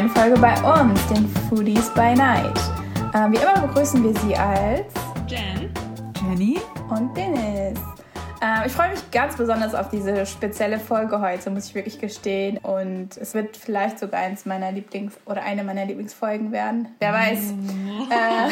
neuen Folge bei uns, den Foodies by Night. Äh, wie immer begrüßen wir Sie als Jen, Jenny und Dennis. Äh, ich freue mich ganz besonders auf diese spezielle Folge heute, muss ich wirklich gestehen. Und es wird vielleicht sogar eins meiner Lieblings- oder eine meiner Lieblingsfolgen werden. Wer weiß. Äh,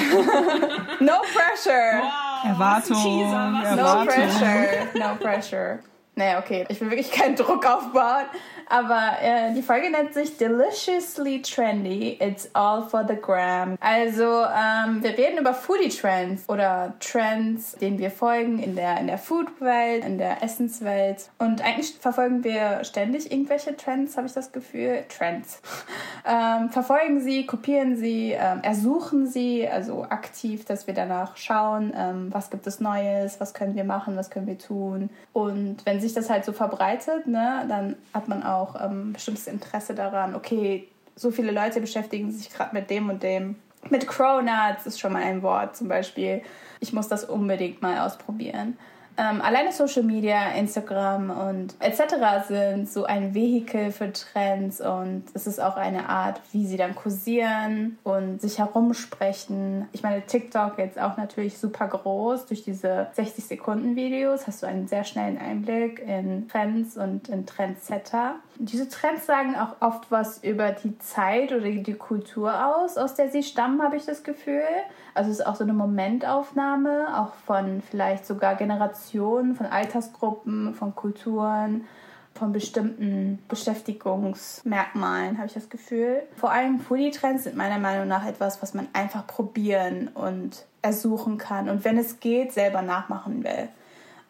no pressure. Wow, Erwartung, Teaser, No Erwartung. pressure. No pressure. Naja, okay. Ich will wirklich keinen Druck aufbauen. Aber äh, die Folge nennt sich Deliciously Trendy. It's all for the gram. Also, ähm, wir reden über Foodie-Trends oder Trends, denen wir folgen in der, in der Food-Welt, in der Essenswelt. Und eigentlich verfolgen wir ständig irgendwelche Trends, habe ich das Gefühl. Trends. ähm, verfolgen sie, kopieren sie, ähm, ersuchen sie, also aktiv, dass wir danach schauen, ähm, was gibt es Neues, was können wir machen, was können wir tun. Und wenn sich das halt so verbreitet, ne, dann hat man auch ähm, bestimmtes Interesse daran, okay, so viele Leute beschäftigen sich gerade mit dem und dem. Mit Cronuts ist schon mal ein Wort zum Beispiel. Ich muss das unbedingt mal ausprobieren. Ähm, alleine Social Media, Instagram und etc. sind so ein Vehikel für Trends und es ist auch eine Art, wie sie dann kursieren und sich herumsprechen. Ich meine, TikTok jetzt auch natürlich super groß. Durch diese 60-Sekunden-Videos hast du einen sehr schnellen Einblick in Trends und in Trendsetter. Diese Trends sagen auch oft was über die Zeit oder die Kultur aus, aus der sie stammen, habe ich das Gefühl. Also es ist auch so eine Momentaufnahme, auch von vielleicht sogar Generationen, von Altersgruppen, von Kulturen, von bestimmten Beschäftigungsmerkmalen, habe ich das Gefühl. Vor allem Foodie-Trends sind meiner Meinung nach etwas, was man einfach probieren und ersuchen kann und wenn es geht, selber nachmachen will.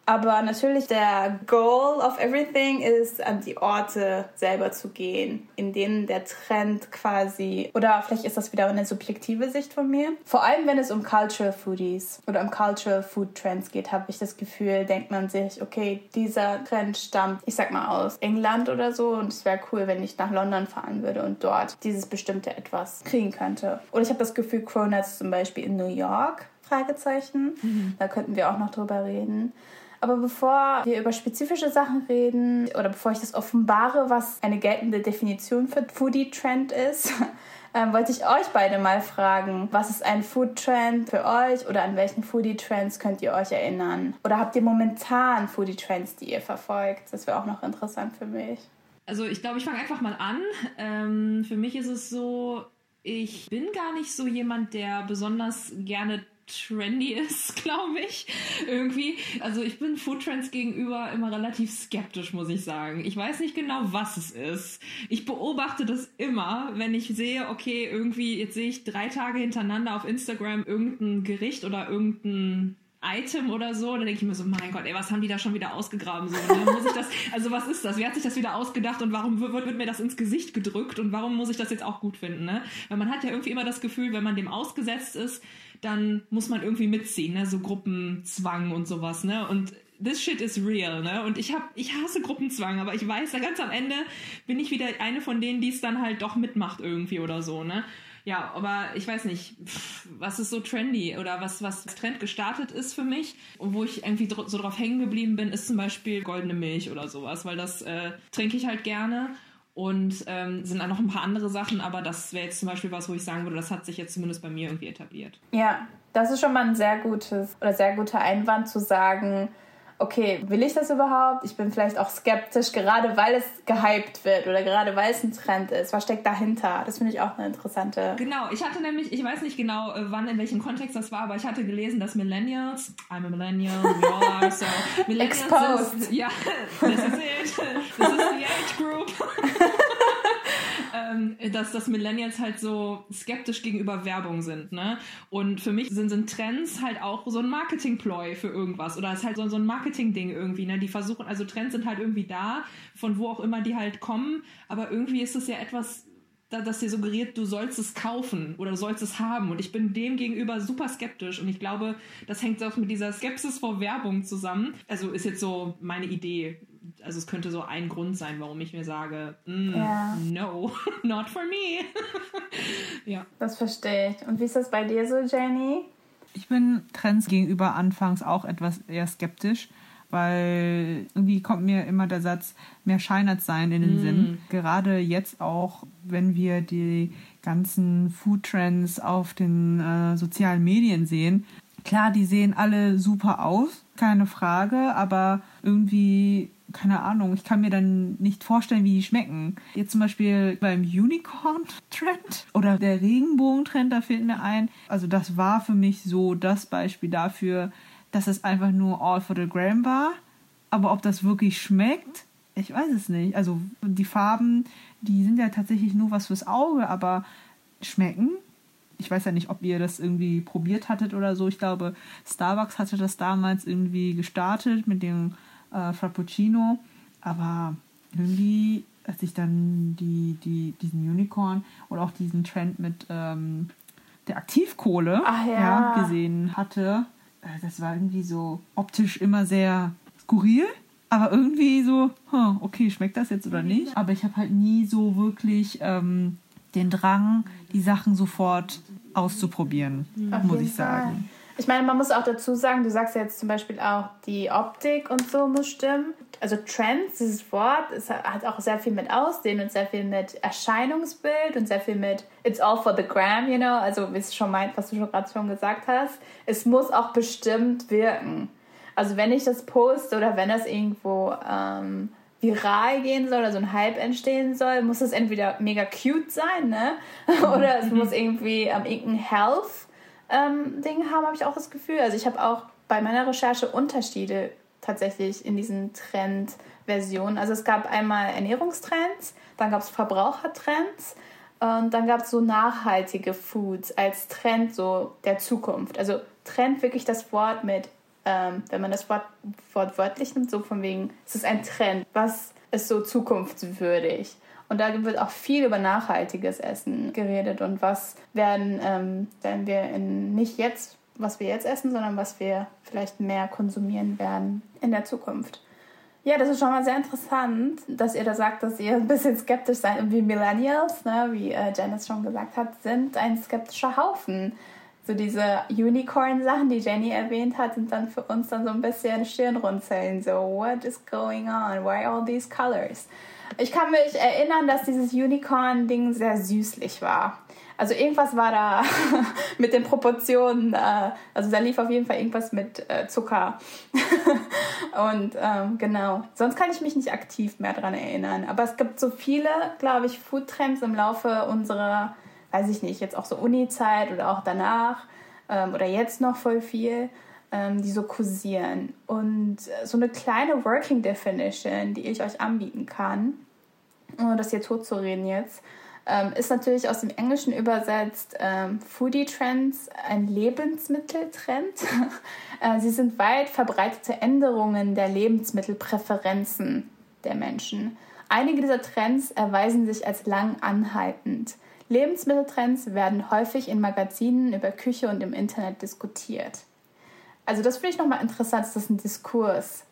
Aber natürlich der Goal of everything ist, an die Orte selber zu gehen, in denen der Trend quasi, oder vielleicht ist das wieder eine subjektive Sicht von mir. Vor allem, wenn es um Cultural Foodies oder um Cultural Food Trends geht, habe ich das Gefühl, denkt man sich, okay, dieser Trend stammt, ich sag mal, aus England oder so und es wäre cool, wenn ich nach London fahren würde und dort dieses bestimmte etwas kriegen könnte. Oder ich habe das Gefühl, Cronuts zum Beispiel in New York, Fragezeichen. Da könnten wir auch noch drüber reden. Aber bevor wir über spezifische Sachen reden oder bevor ich das offenbare, was eine geltende Definition für Foodie-Trend ist, ähm, wollte ich euch beide mal fragen, was ist ein Food-Trend für euch oder an welchen Foodie-Trends könnt ihr euch erinnern? Oder habt ihr momentan Foodie-Trends, die ihr verfolgt? Das wäre auch noch interessant für mich. Also ich glaube, ich fange einfach mal an. Ähm, für mich ist es so, ich bin gar nicht so jemand, der besonders gerne trendy ist, glaube ich. Irgendwie. Also ich bin Foodtrends gegenüber immer relativ skeptisch, muss ich sagen. Ich weiß nicht genau, was es ist. Ich beobachte das immer, wenn ich sehe, okay, irgendwie, jetzt sehe ich drei Tage hintereinander auf Instagram irgendein Gericht oder irgendein Item oder so, dann denke ich mir so, mein Gott, ey, was haben die da schon wieder ausgegraben? So, ne? muss ich das, also was ist das? Wer hat sich das wieder ausgedacht und warum wird, wird mir das ins Gesicht gedrückt und warum muss ich das jetzt auch gut finden? Ne? Weil man hat ja irgendwie immer das Gefühl, wenn man dem ausgesetzt ist, dann muss man irgendwie mitziehen, ne? so Gruppenzwang und sowas, ne? Und this shit is real, ne? Und ich hab, ich hasse Gruppenzwang, aber ich weiß, ganz am Ende bin ich wieder eine von denen, die es dann halt doch mitmacht irgendwie oder so, ne? Ja, aber ich weiß nicht, was ist so trendy oder was, was Trend gestartet ist für mich und wo ich irgendwie so drauf hängen geblieben bin, ist zum Beispiel goldene Milch oder sowas, weil das äh, trinke ich halt gerne und ähm, sind dann noch ein paar andere Sachen, aber das wäre jetzt zum Beispiel was, wo ich sagen würde, das hat sich jetzt zumindest bei mir irgendwie etabliert. Ja, das ist schon mal ein sehr gutes oder sehr guter Einwand zu sagen, okay, will ich das überhaupt? Ich bin vielleicht auch skeptisch, gerade weil es gehypt wird oder gerade weil es ein Trend ist. Was steckt dahinter? Das finde ich auch eine interessante. Genau, ich hatte nämlich, ich weiß nicht genau, äh, wann, in welchem Kontext das war, aber ich hatte gelesen, dass Millennials, I'm a Millennial, we all are, so, Millennials Exposed. Ist, ja, this is it, this is the age group. ähm, dass, dass Millennials halt so skeptisch gegenüber Werbung sind, ne? Und für mich sind, sind Trends halt auch so ein Marketing-Ploy für irgendwas oder ist halt so, so ein Marketing-Ding irgendwie, ne? Die versuchen, also Trends sind halt irgendwie da, von wo auch immer die halt kommen, aber irgendwie ist es ja etwas, da- das dir suggeriert, du sollst es kaufen oder du sollst es haben. Und ich bin dem gegenüber super skeptisch und ich glaube, das hängt auch mit dieser Skepsis vor Werbung zusammen. Also ist jetzt so meine Idee. Also es könnte so ein Grund sein, warum ich mir sage, mm, Ja. no, not for me. ja. Das verstehe ich. Und wie ist das bei dir so, Jenny? Ich bin Trends gegenüber anfangs auch etwas eher skeptisch. weil irgendwie kommt mir immer der Satz, mehr Schein als sein in den mm. Sinn. Gerade jetzt auch, wenn wir die ganzen Food-Trends auf den äh, sozialen Medien sehen. Klar, die sehen alle super aus, keine Frage, aber irgendwie keine Ahnung, ich kann mir dann nicht vorstellen, wie die schmecken. Jetzt zum Beispiel beim Unicorn-Trend oder der Regenbogen-Trend, da fällt mir ein. Also das war für mich so das Beispiel dafür, dass es einfach nur all for the gram war. Aber ob das wirklich schmeckt, ich weiß es nicht. Also die Farben, die sind ja tatsächlich nur was fürs Auge, aber schmecken. Ich weiß ja nicht, ob ihr das irgendwie probiert hattet oder so. Ich glaube, Starbucks hatte das damals irgendwie gestartet mit dem äh, Frappuccino. Aber irgendwie, als ich dann die, die, diesen Unicorn oder auch diesen Trend mit ähm, der Aktivkohle ja. Ja, gesehen hatte, äh, das war irgendwie so optisch immer sehr skurril. Aber irgendwie so, huh, okay, schmeckt das jetzt oder nicht? Aber ich habe halt nie so wirklich ähm, den Drang, die Sachen sofort auszuprobieren, Auf muss ich sagen. Ich meine, man muss auch dazu sagen, du sagst ja jetzt zum Beispiel auch, die Optik und so muss stimmen. Also Trends, dieses Wort, es hat auch sehr viel mit Aussehen und sehr viel mit Erscheinungsbild und sehr viel mit It's all for the gram, you know. Also wie es schon meint, was du schon gerade schon gesagt hast. Es muss auch bestimmt wirken. Also wenn ich das poste oder wenn das irgendwo ähm, viral gehen soll oder so ein Hype entstehen soll, muss es entweder mega cute sein, ne? oder es muss irgendwie ähm, irgendein Health ähm, Dinge haben, habe ich auch das Gefühl. Also ich habe auch bei meiner Recherche Unterschiede tatsächlich in diesen Trendversionen. Also es gab einmal Ernährungstrends, dann gab es Verbrauchertrends und dann gab es so nachhaltige Foods als Trend so der Zukunft. Also Trend wirklich das Wort mit, ähm, wenn man das Wort wortwörtlich nimmt, so von wegen, es ist ein Trend, was ist so zukunftswürdig. Und da wird auch viel über nachhaltiges Essen geredet und was werden, ähm, werden wir in, nicht jetzt, was wir jetzt essen, sondern was wir vielleicht mehr konsumieren werden in der Zukunft. Ja, das ist schon mal sehr interessant, dass ihr da sagt, dass ihr ein bisschen skeptisch seid. Und wie Millennials, ne, wie äh, Janice schon gesagt hat, sind ein skeptischer Haufen. So diese Unicorn-Sachen, die Jenny erwähnt hat, sind dann für uns dann so ein bisschen Stirnrunzeln. So, what is going on? Why all these colors? Ich kann mich erinnern, dass dieses Unicorn-Ding sehr süßlich war. Also irgendwas war da mit den Proportionen. Äh, also da lief auf jeden Fall irgendwas mit äh, Zucker. und ähm, genau. Sonst kann ich mich nicht aktiv mehr daran erinnern. Aber es gibt so viele, glaube ich, Foodtrends im Laufe unserer, weiß ich nicht, jetzt auch so Uni-Zeit oder auch danach ähm, oder jetzt noch voll viel ähm, die so kursieren. Und so eine kleine Working Definition, die ich euch anbieten kann, ohne das hier tot zu reden jetzt, ähm, ist natürlich aus dem Englischen übersetzt ähm, Foodie Trends ein Lebensmitteltrend. äh, sie sind weit verbreitete Änderungen der Lebensmittelpräferenzen der Menschen. Einige dieser Trends erweisen sich als lang anhaltend. Lebensmitteltrends werden häufig in Magazinen über Küche und im Internet diskutiert. Also das finde ich nochmal interessant, dass das ein Diskurs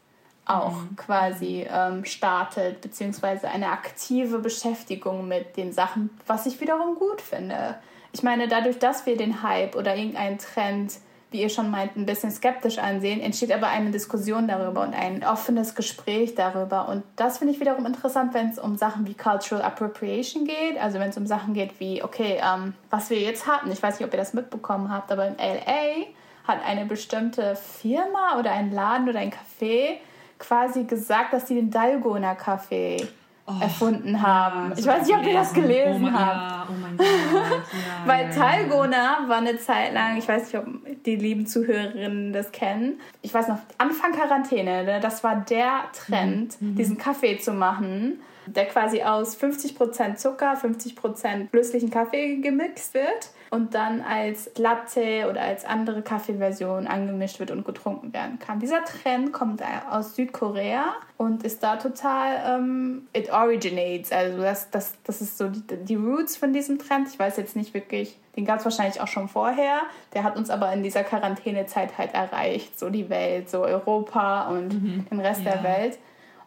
auch mhm. quasi ähm, startet, beziehungsweise eine aktive Beschäftigung mit den Sachen, was ich wiederum gut finde. Ich meine, dadurch, dass wir den Hype oder irgendeinen Trend, wie ihr schon meint, ein bisschen skeptisch ansehen, entsteht aber eine Diskussion darüber und ein offenes Gespräch darüber. Und das finde ich wiederum interessant, wenn es um Sachen wie Cultural Appropriation geht, also wenn es um Sachen geht wie, okay, ähm, was wir jetzt hatten, ich weiß nicht, ob ihr das mitbekommen habt, aber in LA hat eine bestimmte Firma oder ein Laden oder ein Café quasi gesagt, dass sie den Dalgona Kaffee oh, erfunden haben. Ja, ich weiß nicht, ob ihr das gelesen oh habt. Ja, oh mein Gott. Ja, Weil Dalgona war eine Zeit lang, ich weiß nicht, ob die lieben Zuhörerinnen das kennen. Ich weiß noch, Anfang Quarantäne, ne, das war der Trend, mhm. diesen Kaffee zu machen der quasi aus 50% Zucker, 50% flüssigen Kaffee gemixt wird und dann als Latte oder als andere Kaffeeversion angemischt wird und getrunken werden kann. Dieser Trend kommt aus Südkorea und ist da total, ähm, it originates, also das, das, das ist so die, die Roots von diesem Trend. Ich weiß jetzt nicht wirklich, den gab es wahrscheinlich auch schon vorher, der hat uns aber in dieser Quarantänezeit halt erreicht, so die Welt, so Europa und mhm. den Rest ja. der Welt.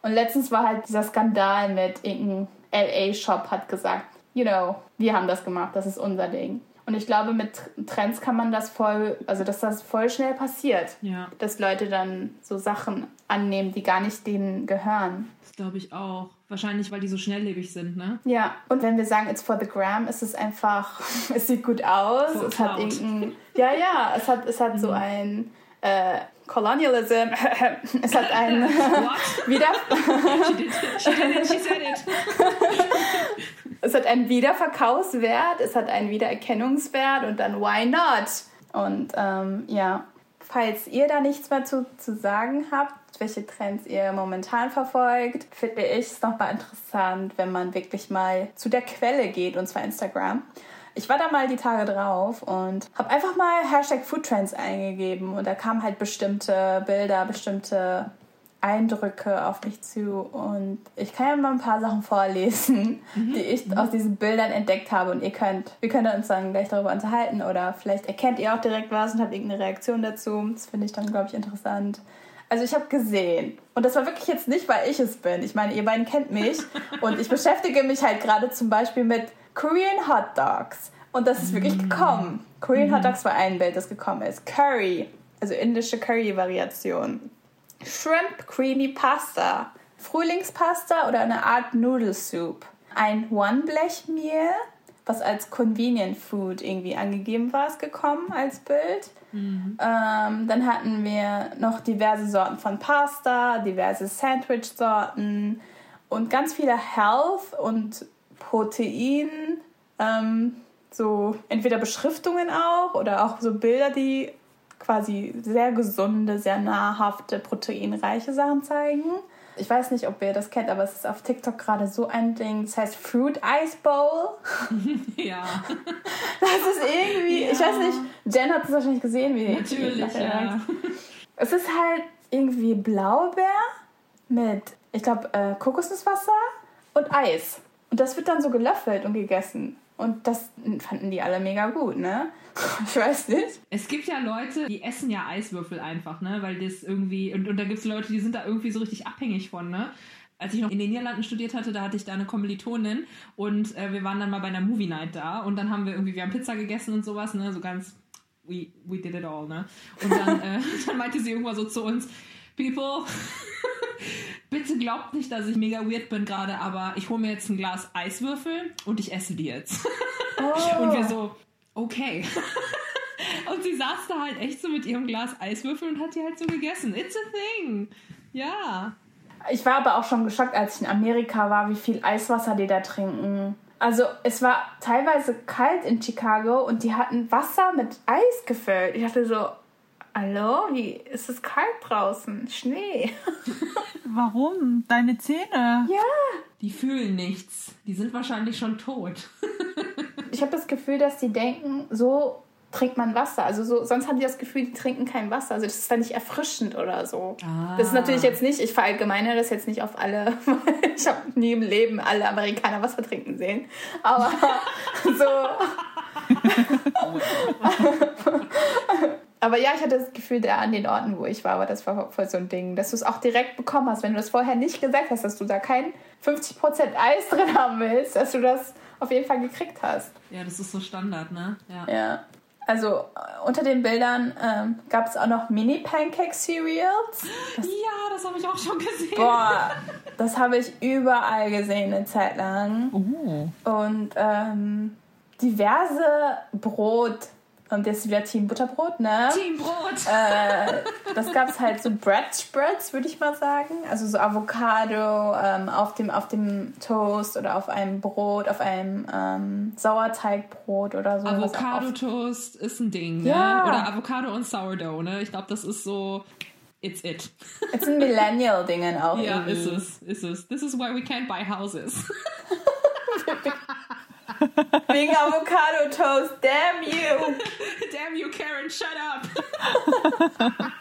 Und letztens war halt dieser Skandal mit irgendeinem LA-Shop hat gesagt, you know, wir haben das gemacht, das ist unser Ding. Und ich glaube, mit Trends kann man das voll, also dass das voll schnell passiert. Ja. Dass Leute dann so Sachen annehmen, die gar nicht denen gehören. Das glaube ich auch. Wahrscheinlich, weil die so schnelllebig sind, ne? Ja, und wenn wir sagen, it's for the gram, ist es einfach, es sieht gut aus. For es hat irgendein, ja, ja, es hat, es hat so ein äh, Colonialism, es hat ein wieder, She did, she did it, she said it. es hat einen Wiederverkaufswert, es hat einen Wiedererkennungswert und dann why not? Und ähm, ja, falls ihr da nichts mehr zu, zu sagen habt, welche Trends ihr momentan verfolgt, finde ich es nochmal interessant, wenn man wirklich mal zu der Quelle geht, und zwar Instagram. Ich war da mal die Tage drauf und habe einfach mal Hashtag Foodtrends eingegeben und da kamen halt bestimmte Bilder, bestimmte Eindrücke auf mich zu und ich kann ja mal ein paar Sachen vorlesen, die ich aus diesen Bildern entdeckt habe und ihr könnt, wir können uns dann gleich darüber unterhalten oder vielleicht erkennt ihr auch direkt was und habt irgendeine Reaktion dazu. Das finde ich dann, glaube ich, interessant. Also ich habe gesehen und das war wirklich jetzt nicht, weil ich es bin. Ich meine, ihr beiden kennt mich und ich beschäftige mich halt gerade zum Beispiel mit Korean Hot Dogs und das ist wirklich gekommen. Korean Hot Dogs war ein Bild, das gekommen ist. Curry, also indische Curry-Variation. Shrimp Creamy Pasta, Frühlingspasta oder eine Art Nudelsoup. Ein One-Blech-Meal, was als Convenient Food irgendwie angegeben war, ist gekommen als Bild. Ähm, dann hatten wir noch diverse Sorten von Pasta, diverse Sandwich-Sorten und ganz viele Health und Protein, ähm, so entweder Beschriftungen auch oder auch so Bilder, die quasi sehr gesunde, sehr nahrhafte, proteinreiche Sachen zeigen. Ich weiß nicht, ob ihr das kennt, aber es ist auf TikTok gerade so ein Ding. Das heißt Fruit Ice Bowl. Ja, Das ist irgendwie, ich Ja. weiß nicht, Jen hat es wahrscheinlich gesehen, wie natürlich, ja. Es ist halt irgendwie Blaubeer mit, ich glaube, äh, Kokosnusswasser und Eis. Und das wird dann so gelöffelt und gegessen. Und das fanden die alle mega gut, ne? Ich weiß nicht. Es gibt ja Leute, die essen ja Eiswürfel einfach, ne? Weil das irgendwie, und, und da gibt es Leute, die sind da irgendwie so richtig abhängig von, ne? Als ich noch in den Niederlanden studiert hatte, da hatte ich da eine Kommilitonin und äh, wir waren dann mal bei einer Movie Night da und dann haben wir irgendwie, wir haben Pizza gegessen und sowas, ne? So ganz, we, we did it all, ne? Und dann, äh, dann meinte sie irgendwann so zu uns, People, bitte glaubt nicht, dass ich mega weird bin gerade, aber ich hole mir jetzt ein Glas Eiswürfel und ich esse die jetzt. Oh. Und wir so, okay. und sie saß da halt echt so mit ihrem Glas Eiswürfel und hat die halt so gegessen. It's a thing. Ja. Ich war aber auch schon geschockt, als ich in Amerika war, wie viel Eiswasser die da trinken. Also es war teilweise kalt in Chicago und die hatten Wasser mit Eis gefüllt. Ich dachte so, hallo, wie ist es kalt draußen? Schnee. Warum? Deine Zähne. Ja. Die fühlen nichts. Die sind wahrscheinlich schon tot. Ich habe das Gefühl, dass die denken, so trinkt man Wasser. Also so, sonst haben die das Gefühl, die trinken kein Wasser. Also das ist dann nicht erfrischend oder so. Ah. Das ist natürlich jetzt nicht, ich verallgemeine das jetzt nicht auf alle, weil ich habe nie im Leben alle Amerikaner Wasser trinken sehen. Aber so. Aber ja, ich hatte das Gefühl, da an den Orten, wo ich war, aber das war voll so ein Ding, dass du es auch direkt bekommen hast. Wenn du das vorher nicht gesagt hast, dass du da kein 50% Eis drin haben willst, dass du das auf jeden Fall gekriegt hast. Ja, das ist so Standard, ne? Ja. Ja. Also äh, unter den Bildern ähm, gab es auch noch Mini-Pancake-Cereals. Ja, das habe ich auch schon gesehen. Boah, das habe ich überall gesehen eine Zeit lang. Oh. Und ähm, diverse Brot. Und ist wieder Team Butterbrot, ne? Teambrot. Äh, das gab es halt so Bread Spreads, würde ich mal sagen. Also so Avocado ähm, auf, dem, auf dem Toast oder auf einem Brot, auf einem ähm, Sauerteigbrot oder so. was auch Avocado oft- Toast ist ein Ding, Ja. ne? Oder Avocado und Sourdough, ne? Ich glaube, das ist so. It's it. It's ein Millennial-Dingen auch Ja, irgendwie. ist es, ist es. This is why we can't buy houses. Wegen Avocado Toast, damn you! Damn you, Karen, shut up.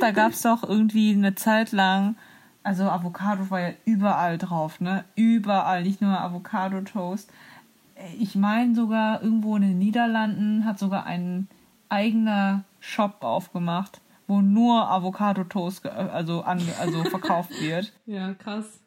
Da gab es doch irgendwie eine Zeit lang, also Avocado war ja überall drauf, ne? Überall, nicht nur Avocado-Toast. Ich meine sogar irgendwo in den Niederlanden hat sogar ein eigener Shop aufgemacht, wo nur Avocado-Toast ge- also, an, also verkauft wird. Ja, krass.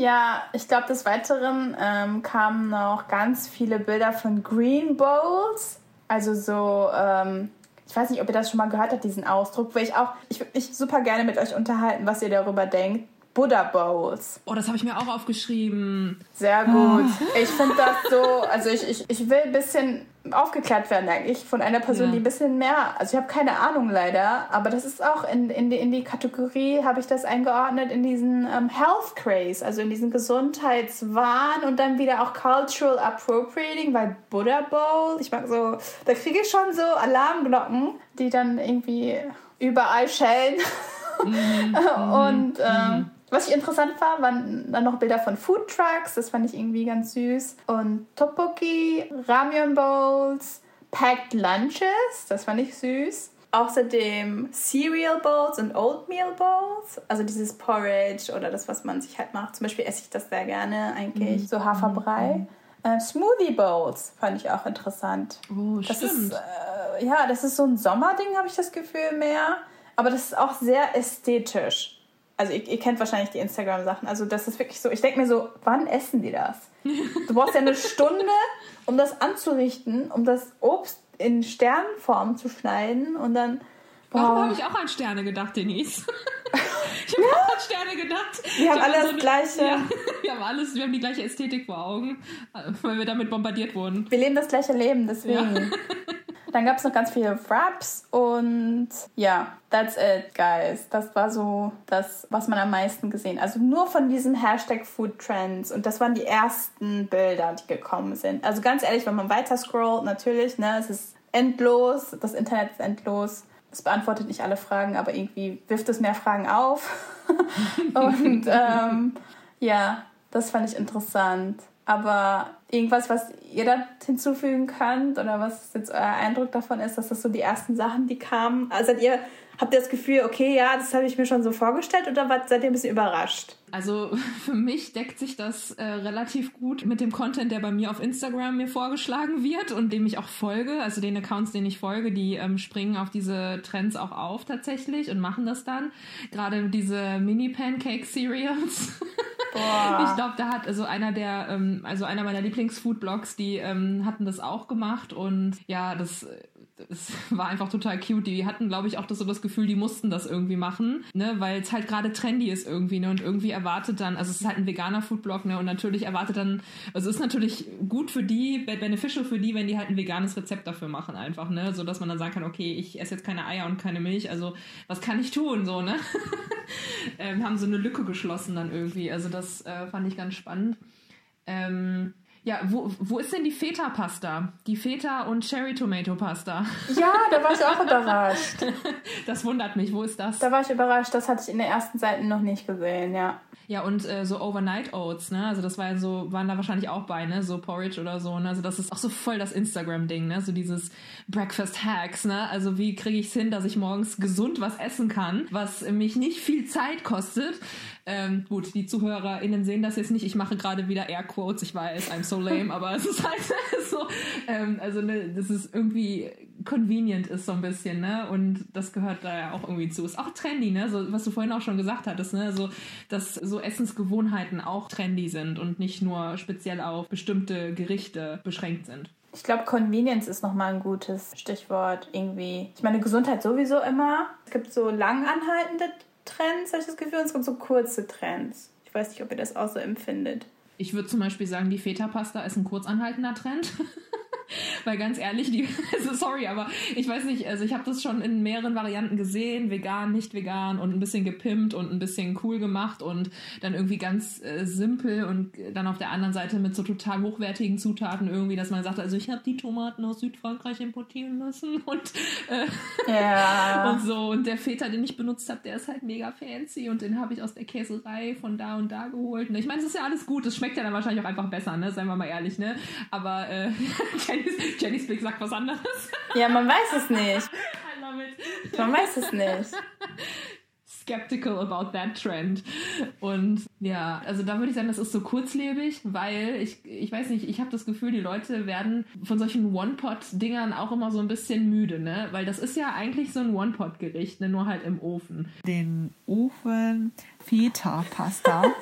Ja, ich glaube, des Weiteren ähm, kamen noch ganz viele Bilder von Green Bowls. Also so, ähm, ich weiß nicht, ob ihr das schon mal gehört habt, diesen Ausdruck, weil ich auch, ich würde mich super gerne mit euch unterhalten, was ihr darüber denkt. Buddha Bowls. Oh, das habe ich mir auch aufgeschrieben. Sehr gut. Ich finde das so, also ich, ich, ich will ein bisschen aufgeklärt werden eigentlich von einer Person, Ja. die ein bisschen mehr, also ich habe keine Ahnung leider, aber das ist auch in, in, die, in die Kategorie, habe ich das eingeordnet, in diesen ähm, Health Craze, also in diesen Gesundheitswahn und dann wieder auch Cultural Appropriating, weil Buddha Bowl, ich mag so, da kriege ich schon so Alarmglocken, die dann irgendwie überall schellen. und ähm, was ich interessant war, waren dann noch Bilder von Food Trucks, das fand ich irgendwie ganz süß. Und Tteokbokki, Ramyeon Bowls, Packed Lunches, das fand ich süß. Außerdem Cereal Bowls und Oatmeal Bowls, also dieses Porridge oder das, was man sich halt macht. Zum Beispiel esse ich das sehr gerne eigentlich, so Haferbrei. Äh, Smoothie Bowls fand ich auch interessant. Oh, Das stimmt. ist, äh, ja, das ist so ein Sommerding, habe ich das Gefühl mehr. Aber das ist auch sehr ästhetisch. Also ihr, ihr kennt wahrscheinlich die Instagram-Sachen. Also das ist wirklich so, ich denke mir so, wann essen die das? Du brauchst ja eine Stunde, um das anzurichten, um das Obst in Sternform zu schneiden und dann... Warum Boah. habe ich auch an Sterne gedacht, Denise? ich habe auch an Sterne gedacht. Wir haben Ich alle das eine- Gleiche. Ja, wir haben alles, wir haben die gleiche Ästhetik vor Augen, weil wir damit bombardiert wurden. Wir leben das gleiche Leben, deswegen. Dann gab es noch ganz viele Wraps und ja, that's it, guys. Das war so das, was man am meisten gesehen. Also nur von diesem Hashtag Food Trends und das waren die ersten Bilder, die gekommen sind. Also ganz ehrlich, wenn man weiter scrollt, natürlich, ne, es ist endlos, das Internet ist endlos. Es beantwortet nicht alle Fragen, aber irgendwie wirft es mehr Fragen auf. und ähm, ja, das fand ich interessant. Aber irgendwas, was ihr da hinzufügen könnt oder was jetzt euer Eindruck davon ist, dass das so die ersten Sachen, die kamen? Also seid ihr, habt ihr das Gefühl, okay, ja, das habe ich mir schon so vorgestellt oder seid ihr ein bisschen überrascht? Also für mich deckt sich das äh, relativ gut mit dem Content, der bei mir auf Instagram mir vorgeschlagen wird und dem ich auch folge. Also den Accounts, denen ich folge, die ähm, springen auf diese Trends auch auf tatsächlich und machen das dann. Gerade diese Mini-Pancake-Cereals. Boah. Ich glaube, da hat also einer der, ähm, also einer meiner Lieblings-Foodblogs, die ähm, hatten das auch gemacht und ja, das, das war einfach total cute. Die hatten, glaube ich, auch das, so das Gefühl, die mussten das irgendwie machen, ne, weil es halt gerade trendy ist irgendwie, ne, und irgendwie erwartet dann, also es ist halt ein veganer Foodblog, ne, und natürlich erwartet dann, also es ist natürlich gut für die, be- beneficial für die, wenn die halt ein veganes Rezept dafür machen einfach, ne, so dass man dann sagen kann, okay, ich esse jetzt keine Eier und keine Milch, also was kann ich tun, so, ne? ähm, haben so eine Lücke geschlossen dann irgendwie. Also das äh, fand ich ganz spannend. Ähm, ja, wo, wo ist denn die Feta-Pasta? Die Feta- und Cherry-Tomato-Pasta. Ja, da war ich auch überrascht. Das wundert mich. Wo ist das? Da war ich überrascht, das hatte ich in den ersten Seiten noch nicht gesehen, ja. Ja, und äh, so Overnight Oats, ne? Also das war so, waren da wahrscheinlich auch bei, ne? So Porridge oder so, ne? Also das ist auch so voll das Instagram-Ding, ne? So dieses Breakfast Hacks, ne? Also wie kriege ich es hin, dass ich morgens gesund was essen kann, was mich nicht viel Zeit kostet. Ähm, gut, die ZuhörerInnen sehen das jetzt nicht. Ich mache gerade wieder Airquotes. Ich weiß, I'm so lame, aber es ist halt so, ähm, also ne, das ist irgendwie convenient ist so ein bisschen, ne? Und das gehört da ja auch irgendwie zu. Ist auch trendy, ne? So, was du vorhin auch schon gesagt hattest, ne? So, dass so Essensgewohnheiten auch trendy sind und nicht nur speziell auf bestimmte Gerichte beschränkt sind. Ich glaube, Convenience ist nochmal ein gutes Stichwort irgendwie. Ich meine, Gesundheit sowieso immer. Es gibt so lang anhaltende Trends, habe ich das Gefühl, und es gibt so kurze Trends. Ich weiß nicht, ob ihr das auch so empfindet. Ich würde zum Beispiel sagen, die Feta-Pasta ist ein kurzanhaltender Trend. Weil ganz ehrlich, die, also sorry, aber ich weiß nicht, also ich habe das schon in mehreren Varianten gesehen, vegan, nicht vegan und ein bisschen gepimpt und ein bisschen cool gemacht und dann irgendwie ganz äh, simpel und dann auf der anderen Seite mit so total hochwertigen Zutaten irgendwie, dass man sagt, also ich habe die Tomaten aus Südfrankreich importieren lassen und äh, Ja. und so. Und der Feta, den ich benutzt habe, der ist halt mega fancy und den habe ich aus der Käserei von da und da geholt. Und ich meine, es ist ja alles gut. Es schmeckt ja dann wahrscheinlich auch einfach besser, ne? Seien wir mal ehrlich, ne? Aber äh, Jennys, Jennys Blick sagt was anderes. ja, man weiß es nicht. I love it. Man weiß es nicht. Skeptical about that trend. Und ja, also da würde ich sagen, das ist so kurzlebig, weil ich, ich weiß nicht, ich habe das Gefühl, die Leute werden von solchen One-Pot-Dingern auch immer so ein bisschen müde, ne? Weil das ist ja eigentlich so ein One-Pot-Gericht, ne? Nur halt im Ofen. Den Ofen Feta-Pasta.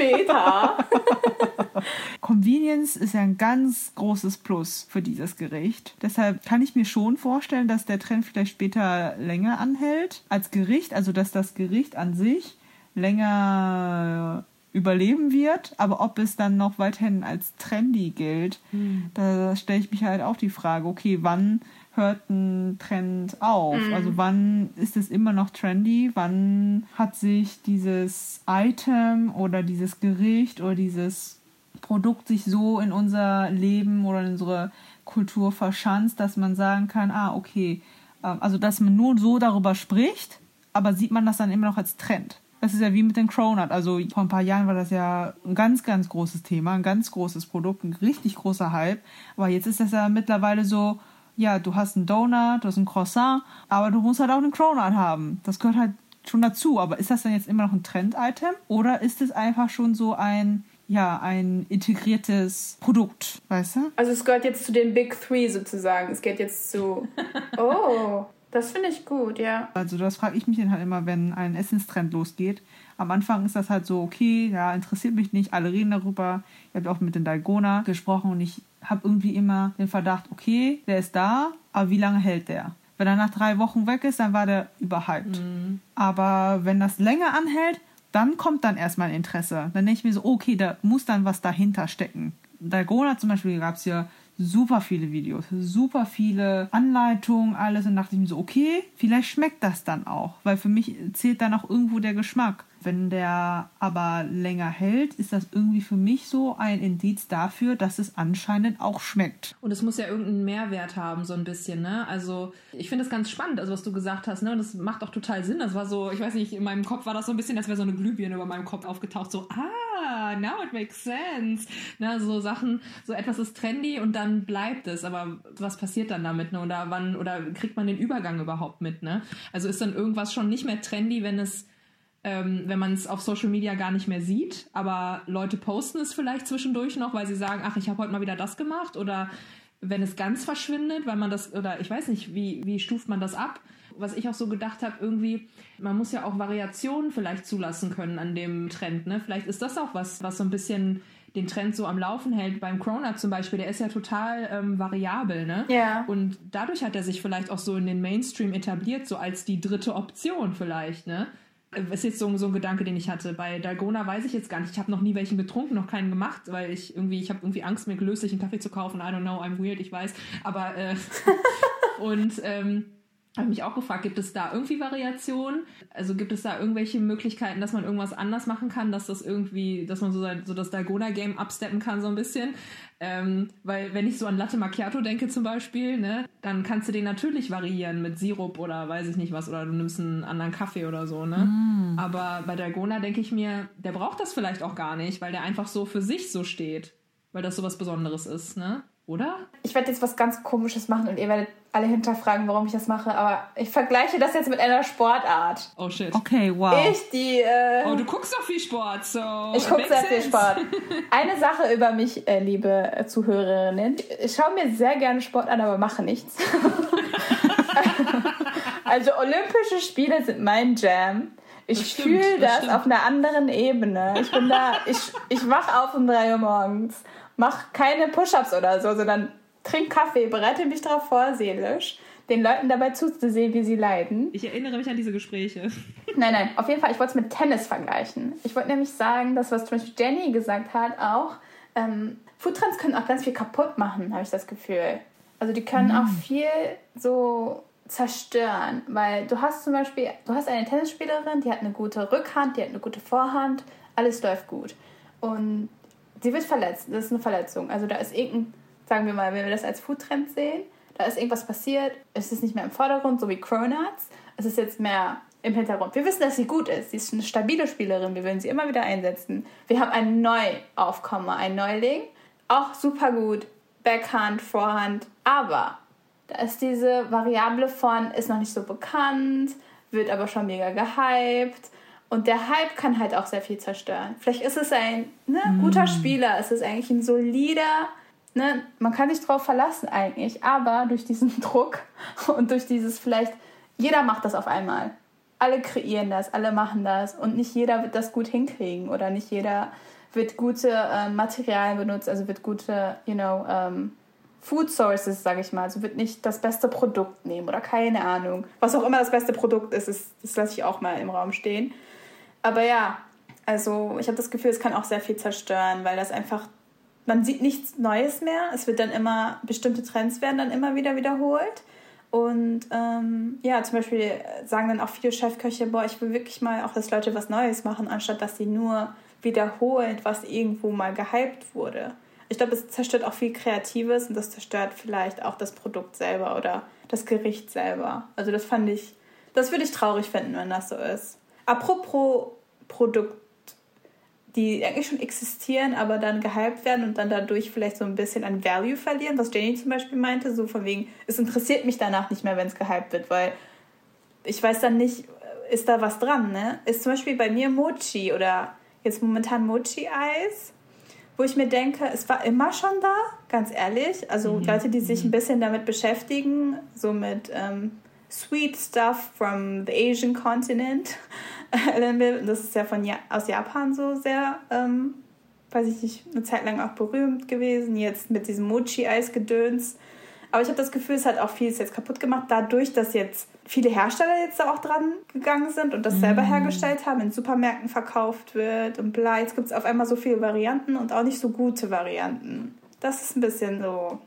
später. Convenience ist ja ein ganz großes Plus für dieses Gericht. Deshalb kann ich mir schon vorstellen, dass der Trend vielleicht später länger anhält als Gericht, also dass das Gericht an sich länger überleben wird, aber ob es dann noch weiterhin als trendy gilt, Hm. da stelle ich mich halt auch die Frage, okay, wann hört ein Trend auf? Also wann ist es immer noch trendy? Wann hat sich dieses Item oder dieses Gericht oder dieses Produkt sich so in unser Leben oder in unsere Kultur verschanzt, dass man sagen kann, ah, okay, ähm, also dass man nur so darüber spricht, aber sieht man das dann immer noch als Trend? Das ist ja wie mit den Cronut. Also vor ein paar Jahren war das ja ein ganz, ganz großes Thema, ein ganz großes Produkt, ein richtig großer Hype. Aber jetzt ist das ja mittlerweile so, ja, du hast einen Donut, du hast einen Croissant, aber du musst halt auch einen Cronut haben. Das gehört halt schon dazu. Aber ist das dann jetzt immer noch ein Trend-Item? Oder ist es einfach schon so ein, ja, ein integriertes Produkt, weißt du? Also es gehört jetzt zu den Big Three sozusagen. Es geht jetzt zu. Oh, das finde ich gut, ja. Also das frage ich mich dann halt immer, wenn ein Essenstrend losgeht. Am Anfang ist das halt so, okay, ja, interessiert mich nicht, alle reden darüber. Ich habe auch mit den Dalgona gesprochen und ich habe irgendwie immer den Verdacht, okay, der ist da, aber wie lange hält der? Wenn er nach drei Wochen weg ist, dann war der überhyped. Aber wenn das länger anhält, dann kommt dann erstmal ein Interesse. Dann denke ich mir so, okay, da muss dann was dahinter stecken. Dalgona zum Beispiel gab es ja super viele Videos, super viele Anleitungen, alles. Und dachte ich mir so, okay, vielleicht schmeckt das dann auch. Weil für mich zählt dann auch irgendwo der Geschmack. Wenn der aber länger hält, ist das irgendwie für mich so ein Indiz dafür, dass es anscheinend auch schmeckt. Und es muss ja irgendeinen Mehrwert haben, so ein bisschen, ne? Also, ich finde das ganz spannend, also was du gesagt hast, ne? Und das macht auch total Sinn. Das war so, ich weiß nicht, in meinem Kopf war das so ein bisschen, als wäre so eine Glühbirne über meinem Kopf aufgetaucht, so, ah, now it makes sense. Ne? So Sachen, so etwas ist trendy und dann bleibt es. Aber was passiert dann damit, ne? Oder wann, oder kriegt man den Übergang überhaupt mit, ne? Also ist dann irgendwas schon nicht mehr trendy, wenn es ähm, wenn man es auf Social Media gar nicht mehr sieht, aber Leute posten es vielleicht zwischendurch noch, weil sie sagen, ach, ich habe heute mal wieder das gemacht oder wenn es ganz verschwindet, weil man das oder ich weiß nicht, wie wie stuft man das ab? Was ich auch so gedacht habe, irgendwie, man muss ja auch Variationen vielleicht zulassen können an dem Trend, ne? Vielleicht ist das auch was, was so ein bisschen den Trend so am Laufen hält. Beim Cronut zum Beispiel, der ist ja total ähm, variabel, ne? Ja. Und dadurch hat er sich vielleicht auch so in den Mainstream etabliert, so als die dritte Option vielleicht, ne? Ist jetzt so, so ein Gedanke, den ich hatte. Bei Dalgona weiß ich jetzt gar nicht. Ich habe noch nie welchen getrunken, noch keinen gemacht, weil ich irgendwie, ich habe irgendwie Angst, mir gelöslichen Kaffee zu kaufen. I don't know, I'm weird, ich weiß. Aber äh, und ähm, habe mich auch gefragt, gibt es da irgendwie Variationen? Also gibt es da irgendwelche Möglichkeiten, dass man irgendwas anders machen kann, dass das irgendwie, dass man so, sein, so das Dalgona-Game upsteppen kann so ein bisschen? Ähm, weil wenn ich so an Latte Macchiato denke zum Beispiel, ne, dann kannst du den natürlich variieren mit Sirup oder weiß ich nicht was oder du nimmst einen anderen Kaffee oder so, ne? Aber bei Dalgona denke ich mir, der braucht das vielleicht auch gar nicht, weil der einfach so für sich so steht, weil das so was Besonderes ist, ne? Oder? Ich werde jetzt was ganz Komisches machen und ihr werdet alle hinterfragen, warum ich das mache, aber ich vergleiche das jetzt mit einer Sportart. Oh shit. Okay, wow. Ich, die. Äh, Oh, du guckst doch viel Sport, so. Ich gucke sehr viel sense. Sport. Eine Sache über mich, äh, liebe äh, Zuhörerinnen. Ich schaue mir sehr gerne Sport an, aber mache nichts. also Olympische Spiele sind mein Jam. Ich fühle das das, auf einer anderen Ebene. Ich bin da, ich, ich wach auf um 3 Uhr morgens, mach keine Push-Ups oder so, sondern trink Kaffee, bereite mich darauf vor, seelisch, den Leuten dabei zuzusehen, wie sie leiden. Ich erinnere mich an diese Gespräche. Nein, nein, auf jeden Fall, ich wollte es mit Tennis vergleichen. Ich wollte nämlich sagen, das, was zum Beispiel Jenny gesagt hat, auch, ähm, Foodtrends können auch ganz viel kaputt machen, habe ich das Gefühl. Also die können auch viel so zerstören, weil du hast zum Beispiel, du hast eine Tennisspielerin, die hat eine gute Rückhand, die hat eine gute Vorhand, alles läuft gut. Und sie wird verletzt, das ist eine Verletzung. Also da ist irgendein, sagen wir mal, wenn wir das als Foodtrend sehen, da ist irgendwas passiert, es ist nicht mehr im Vordergrund, so wie Cronuts, es ist jetzt mehr im Hintergrund. Wir wissen, dass sie gut ist. Sie ist eine stabile Spielerin. Wir werden sie immer wieder einsetzen. Wir haben einen Neuaufkommer, einen Neuling. Auch super gut. Backhand, Vorhand. Aber da ist diese Variable von, ist noch nicht so bekannt, wird aber schon mega gehypt. Und der Hype kann halt auch sehr viel zerstören. Vielleicht ist es ein ne, guter Spieler, es ist eigentlich ein solider, ne, man kann sich drauf verlassen eigentlich, aber durch diesen Druck und durch dieses vielleicht, jeder macht das auf einmal. alle kreieren das, alle machen das und nicht jeder wird das gut hinkriegen oder nicht jeder wird gute äh, Materialien benutzt, also wird gute, you know, ähm, Food Sources, sage ich mal. Also wird nicht das beste Produkt nehmen oder keine Ahnung. Was auch immer das beste Produkt ist, ist das lasse ich auch mal im Raum stehen. Aber ja, also ich habe das Gefühl, es kann auch sehr viel zerstören, weil das einfach, man sieht nichts Neues mehr. Es wird dann immer, bestimmte Trends werden dann immer wieder wiederholt. Und ähm, ja, zum Beispiel sagen dann auch viele Chefköche, boah, ich will wirklich mal auch, dass Leute was Neues machen, anstatt dass sie nur wiederholen, was irgendwo mal gehypt wurde. Ich glaube, es zerstört auch viel Kreatives und das zerstört vielleicht auch das Produkt selber oder das Gericht selber. Also das fand ich, das würde ich traurig finden, wenn das so ist. Apropos Produkt, die eigentlich schon existieren, aber dann gehypt werden und dann dadurch vielleicht so ein bisschen an Value verlieren, was Jenny zum Beispiel meinte, so von wegen, es interessiert mich danach nicht mehr, wenn es gehypt wird, weil ich weiß dann nicht, ist da was dran, ne? Ist zum Beispiel bei mir Mochi oder jetzt momentan Mochi-Eis, wo ich mir denke, es war immer schon da, ganz ehrlich. Also mhm. Leute, die sich ein bisschen damit beschäftigen, so mit ähm, Sweet Stuff from the Asian Continent. das ist ja von ja aus Japan so sehr, ähm, weiß ich nicht, eine Zeit lang auch berühmt gewesen. Jetzt mit diesem Mochi-Eis-Gedöns. Aber ich habe das Gefühl, es hat auch vieles jetzt kaputt gemacht, dadurch, dass jetzt viele Hersteller jetzt da auch dran gegangen sind und das mm. selber hergestellt haben, in Supermärkten verkauft wird und bla. Jetzt gibt es auf einmal so viele Varianten und auch nicht so gute Varianten. Das ist ein bisschen so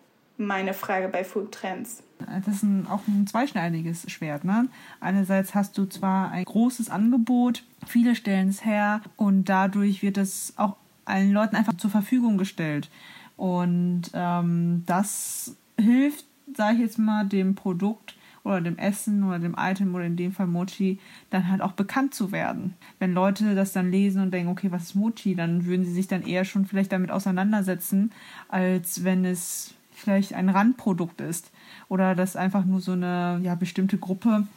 meine Frage bei Food Trends. Das ist ein, auch ein zweischneidiges Schwert. Ne? Einerseits hast du zwar ein großes Angebot, viele stellen es her und dadurch wird es auch allen Leuten einfach zur Verfügung gestellt. Und ähm, das hilft, sage ich jetzt mal, dem Produkt oder dem Essen oder dem Item oder in dem Fall Mochi dann halt auch bekannt zu werden. Wenn Leute das dann lesen und denken, okay, was ist Mochi, dann würden sie sich dann eher schon vielleicht damit auseinandersetzen, als wenn es vielleicht ein Randprodukt ist oder dass einfach nur so eine ja, bestimmte Gruppe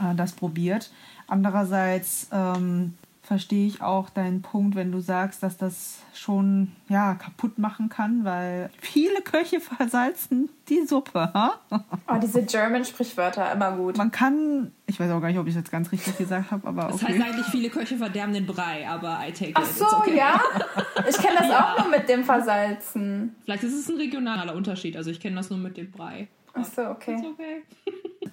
äh, das probiert. Andererseits ähm, verstehe ich auch deinen Punkt, wenn du sagst, dass das schon ja kaputt machen kann, weil viele Köche versalzen die Suppe. Ha? Oh, diese German Sprichwörter immer gut. Man kann, ich weiß auch gar nicht, ob ich es jetzt ganz richtig gesagt habe, aber okay. Das heißt eigentlich viele Köche verderben den Brei, aber I take it. Ach so, okay. ja. Ich kenne das ja. auch nur mit dem Versalzen. Vielleicht ist es ein regionaler Unterschied. Also ich kenne das nur mit dem Brei. Ach so, okay.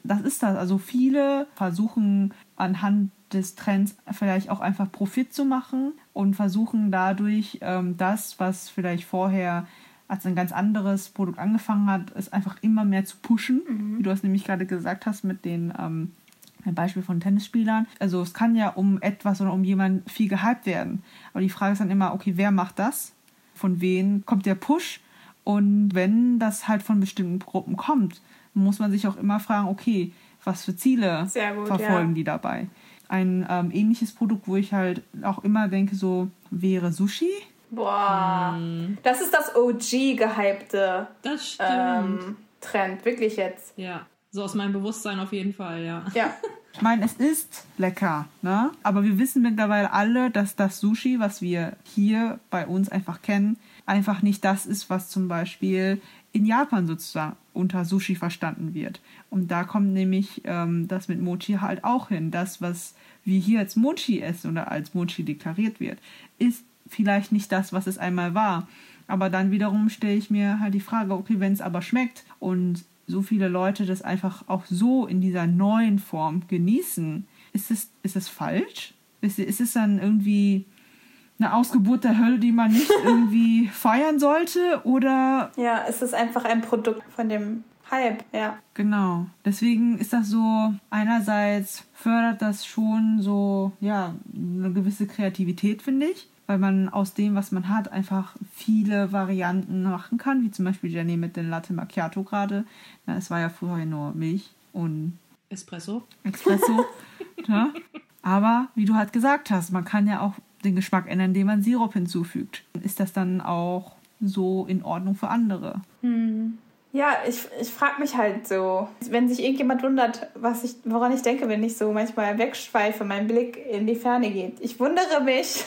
das ist das. Also viele versuchen anhand des Trends vielleicht auch einfach Profit zu machen und versuchen dadurch ähm, das, was vielleicht vorher als ein ganz anderes Produkt angefangen hat, es einfach immer mehr zu pushen. Mhm. Wie du es nämlich gerade gesagt hast mit den ähm, ein Beispiel von Tennisspielern. Also es kann ja um etwas oder um jemanden viel gehypt werden. Aber die Frage ist dann immer, okay, wer macht das? Von wem kommt der Push? Und wenn das halt von bestimmten Gruppen kommt, muss man sich auch immer fragen, okay, was für Ziele gut, verfolgen ja. die dabei? Ein ähm, ähnliches Produkt, wo ich halt auch immer denke, so wäre Sushi. Boah, mm. das ist das OG gehypte das ähm, Trend, wirklich jetzt. Ja, so aus meinem Bewusstsein auf jeden Fall, ja. Ja. Ich meine, es ist lecker, ne? Aber wir wissen mittlerweile alle, dass das Sushi, was wir hier bei uns einfach kennen, einfach nicht das ist, was zum Beispiel in Japan sozusagen unter Sushi verstanden wird. Und da kommt nämlich ähm, das mit Mochi halt auch hin. Das, was wir hier als Mochi essen oder als Mochi deklariert wird, ist vielleicht nicht das, was es einmal war. Aber dann wiederum stelle ich mir halt die Frage, okay, wenn es aber schmeckt und so viele Leute das einfach auch so in dieser neuen Form genießen, ist es, ist es falsch? Ist, ist es dann irgendwie eine Ausgeburt der Hölle, die man nicht irgendwie feiern sollte? Oder. Ja, es ist einfach ein Produkt von dem Hype, ja. Genau. Deswegen ist das so, einerseits fördert das schon so, ja, eine gewisse Kreativität, finde ich. Weil man aus dem, was man hat, einfach viele Varianten machen kann, wie zum Beispiel Jenny mit den Latte Macchiato gerade. Es war ja vorher nur Milch und Espresso. Espresso. ja. Aber wie du halt gesagt hast, man kann ja auch den Geschmack ändern, indem man Sirup hinzufügt. Ist das dann auch so in Ordnung für andere? Hm. Ja, ich, ich frage mich halt so, wenn sich irgendjemand wundert, was ich, woran ich denke, wenn ich so manchmal wegschweife, mein Blick in die Ferne geht. Ich wundere mich,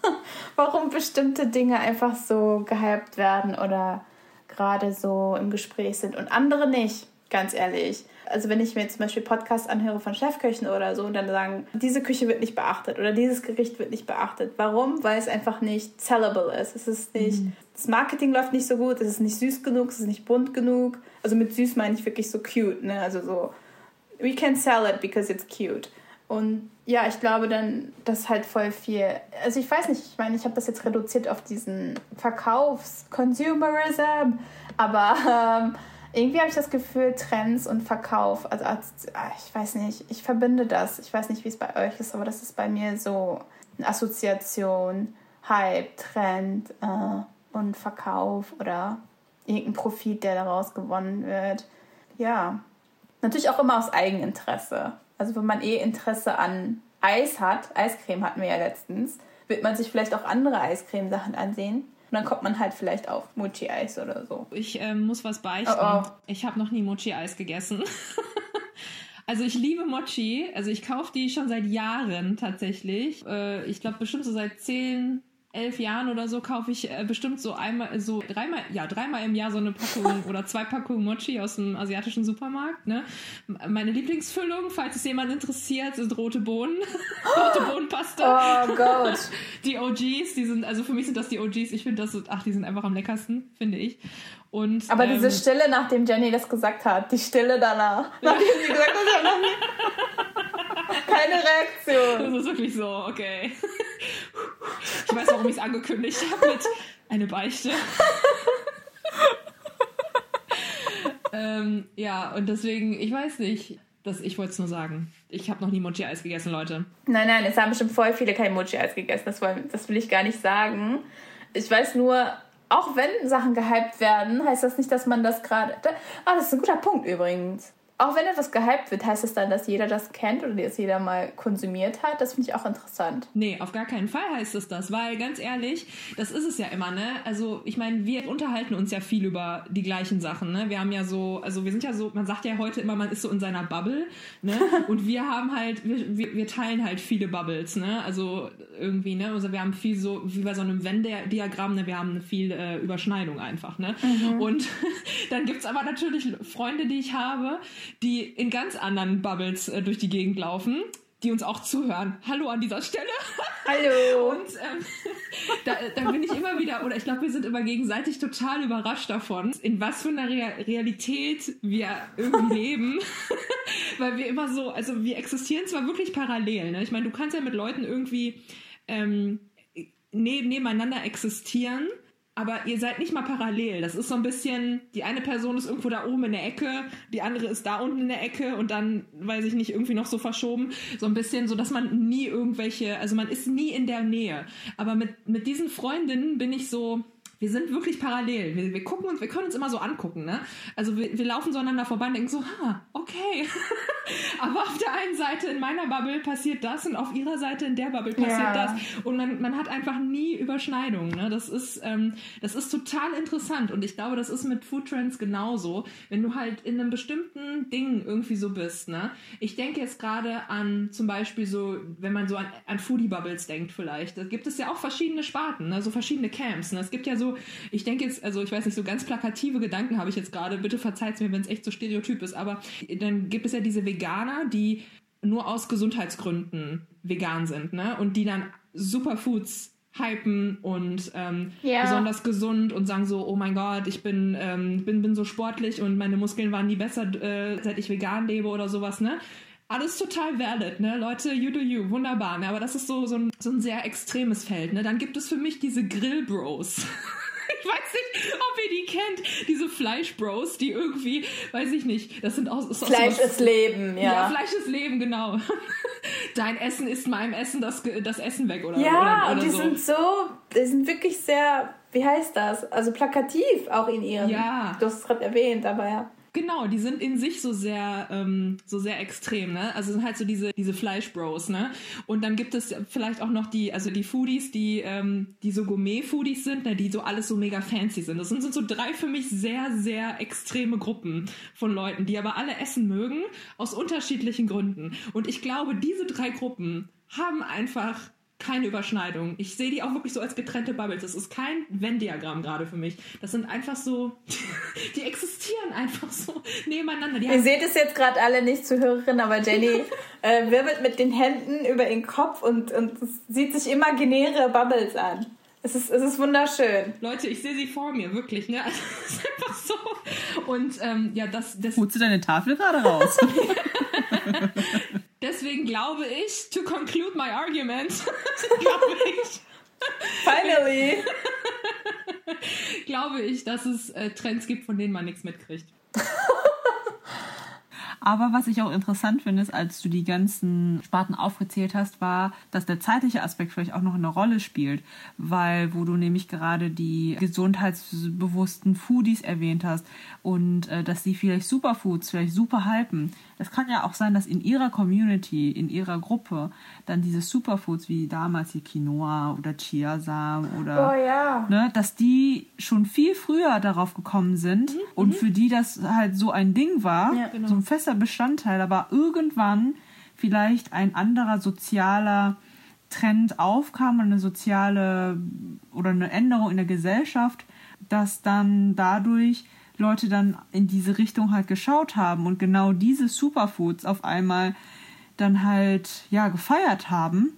warum bestimmte Dinge einfach so gehypt werden oder gerade so im Gespräch sind und andere nicht. Ganz ehrlich. Also wenn ich mir zum Beispiel Podcasts anhöre von Chefköchen oder so und dann sagen, diese Küche wird nicht beachtet oder dieses Gericht wird nicht beachtet. Warum? Weil es einfach nicht sellable ist. Es ist nicht, mhm. das Marketing läuft nicht so gut, es ist nicht süß genug, es ist nicht bunt genug. Also mit süß meine ich wirklich so cute, ne? Also so, we can sell it because it's cute. Und ja, ich glaube dann, dass halt voll viel. Also ich weiß nicht, ich meine, ich habe das jetzt reduziert auf diesen Verkaufs-Consumerism, aber ähm, irgendwie habe ich das Gefühl, Trends und Verkauf, also als, ah, ich weiß nicht, ich verbinde das. Ich weiß nicht, wie es bei euch ist, aber das ist bei mir so eine Assoziation, Hype, Trend äh, und Verkauf oder irgendein Profit, der daraus gewonnen wird. Ja, natürlich auch immer aus Eigeninteresse. Also wenn man eh Interesse an Eis hat, Eiscreme hatten wir ja letztens, wird man sich vielleicht auch andere Eiscremesachen ansehen. Und dann kommt man halt vielleicht auf Mochi-Eis oder so. Ich äh, muss was beichten. Oh oh. Ich habe noch nie Mochi-Eis gegessen. also ich liebe Mochi. Also ich kaufe die schon seit Jahren tatsächlich. Äh, ich glaube bestimmt so seit zehn, elf Jahren oder so kaufe ich äh, bestimmt so einmal, so dreimal, ja, dreimal im Jahr so eine Packung oder zwei Packungen Mochi aus dem asiatischen Supermarkt. Ne? Meine Lieblingsfüllung, falls es jemand interessiert, sind rote Bohnen. rote Bohnenpasta. Oh Gott. Die OGs, die sind, also für mich sind das die OGs. Ich finde das so, ach, die sind einfach am leckersten, finde ich. Und, Aber ähm, diese Stille, nachdem Jenny das gesagt hat, die Stille danach, nachdem sie gesagt hat, keine Reaktion. Das ist wirklich so, okay. Ich weiß, warum ich es angekündigt habe mit eine Beichte. ähm, ja, und deswegen, ich weiß nicht. Das, ich wollte es nur sagen. Ich habe noch nie Mochi-Eis gegessen, Leute. Nein, nein, es haben bestimmt voll viele kein Mochi-Eis gegessen. Das, das will ich gar nicht sagen. Ich weiß nur, auch wenn Sachen gehypt werden, heißt das nicht, dass man das gerade. Ah, das ist ein guter Punkt übrigens. Auch wenn etwas gehypt wird, heißt es das dann, dass jeder das kennt oder dass jeder mal konsumiert hat? Das finde ich auch interessant. Nee, auf gar keinen Fall heißt es das, weil ganz ehrlich, das ist es ja immer, ne? Also ich meine, wir unterhalten uns ja viel über die gleichen Sachen, ne? Wir haben ja so, also wir sind ja so, man sagt ja heute immer, man ist so in seiner Bubble, ne? Und wir haben halt, wir, wir, wir teilen halt viele Bubbles, ne? Also irgendwie, ne? Also wir haben viel so, wie bei so einem Venn-Diagramm, ne? Wir haben viel äh, Überschneidung einfach, ne? Mhm. Und dann gibt's aber natürlich Freunde, die ich habe, die in ganz anderen Bubbles äh, durch die Gegend laufen die uns auch zuhören. Hallo an dieser Stelle. Hallo. Und ähm, da, da bin ich immer wieder, oder ich glaube, wir sind immer gegenseitig total überrascht davon, in was für einer Real Realität wir irgendwie leben. Weil wir immer so, also wir existieren zwar wirklich parallel. Ne? Ich meine, du kannst ja mit Leuten irgendwie ähm, ne nebeneinander existieren aber ihr seid nicht mal parallel. Das ist so ein bisschen, die eine Person ist irgendwo da oben in der Ecke, die andere ist da unten in der Ecke und dann, weiß ich nicht, irgendwie noch so verschoben. So ein bisschen, so dass man nie irgendwelche, also man ist nie in der Nähe. Aber mit, mit diesen Freundinnen bin ich so, wir sind wirklich parallel. Wir, wir gucken uns, wir können uns immer so angucken, ne? Also wir, wir laufen so aneinander vorbei und denken so, ha, okay. Aber auf der einen Seite in meiner Bubble passiert das und auf ihrer Seite in der Bubble passiert ja. das. Und man, man hat einfach nie Überschneidungen. Ne? Das ist, ähm, das ist total interessant. Und ich glaube, das ist mit Food Trends genauso. Wenn du halt in einem bestimmten Ding irgendwie so bist, ne? Ich denke jetzt gerade an zum Beispiel so, wenn man so an, an Foodie Bubbles denkt vielleicht. Da gibt es ja auch verschiedene Sparten, ne? so verschiedene Camps. Ne? Es gibt ja so so, ich denke jetzt, also ich weiß nicht, so ganz plakative Gedanken habe ich jetzt gerade. Bitte verzeiht mir, wenn es echt so stereotyp ist, aber dann gibt es ja diese Veganer, die nur aus Gesundheitsgründen vegan sind, ne? Und die dann Superfoods hypen und ähm, ja. besonders gesund und sagen so, oh mein Gott, ich bin, ähm, bin, bin so sportlich und meine Muskeln waren nie besser, äh, seit ich vegan lebe oder sowas, ne? alles total valid, ne? Leute, you do you, wunderbar. Ne? Aber das ist so, so, ein, so ein sehr extremes Feld. Ne? Dann gibt es für mich diese Grill-Bros. ich weiß nicht, ob ihr die kennt, diese Fleisch-Bros, die irgendwie, weiß ich nicht, das sind aus... aus Fleisch ist Leben, ja. Ja, Fleisch ist Leben, genau. Dein Essen ist meinem Essen das, das Essen weg, oder Ja, oder, oder und die so. sind so, die sind wirklich sehr, wie heißt das? Also plakativ auch in ihrem... Ja. Du hast es gerade erwähnt, aber ja. Genau, die sind in sich so sehr, ähm, so sehr extrem, ne? Also sind halt so diese, diese Fleischbros, ne? Und dann gibt es vielleicht auch noch die, also die Foodies, die, ähm, die so Gourmet-Foodies sind, ne? die so alles so mega fancy sind. Das sind, sind so drei für mich sehr, sehr extreme Gruppen von Leuten, die aber alle essen mögen, aus unterschiedlichen Gründen. Und ich glaube, diese drei Gruppen haben einfach keine Überschneidung. Ich sehe die auch wirklich so als getrennte Bubbles. Das ist kein Venn-Diagramm gerade für mich. Das sind einfach so, die existieren einfach so nebeneinander. Die Ihr seht es jetzt gerade alle nicht, Zuhörerin, aber Jenny äh, wirbelt mit den Händen über ihren Kopf und, und sieht sich imaginäre Bubbles an. Es ist, es ist wunderschön. Leute, ich sehe sie vor mir, wirklich, ne? Also, es ist einfach so. Und ähm, ja, das. das Holst du deine Tafel gerade raus? Deswegen glaube ich, to conclude my argument, glaube ich. Finally! glaube ich, dass es äh, Trends gibt, von denen man nichts mitkriegt. Aber was ich auch interessant finde, ist, als du die ganzen Sparten aufgezählt hast, war, dass der zeitliche Aspekt vielleicht auch noch eine Rolle spielt. Weil, wo du nämlich gerade die gesundheitsbewussten Foodies erwähnt hast und äh, dass sie vielleicht Superfoods vielleicht super hypen. Es kann ja auch sein, dass in ihrer Community, in ihrer Gruppe, dann diese Superfoods wie damals die Quinoa oder Chiasamen oder, Oh ja. ne, dass die schon viel früher darauf gekommen sind und für die das halt so ein Ding war, Ja, genau. so ein fester Bestandteil, aber irgendwann vielleicht ein anderer sozialer Trend aufkam, eine soziale oder eine Änderung in der Gesellschaft, dass dann dadurch Leute dann in diese Richtung halt geschaut haben und genau diese Superfoods auf einmal dann halt ja gefeiert haben.